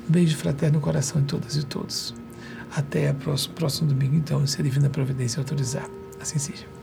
Um beijo fraterno no coração de todas e todos. Até o próximo, próximo domingo, então, se a Divina Providência autorizar. Assim seja.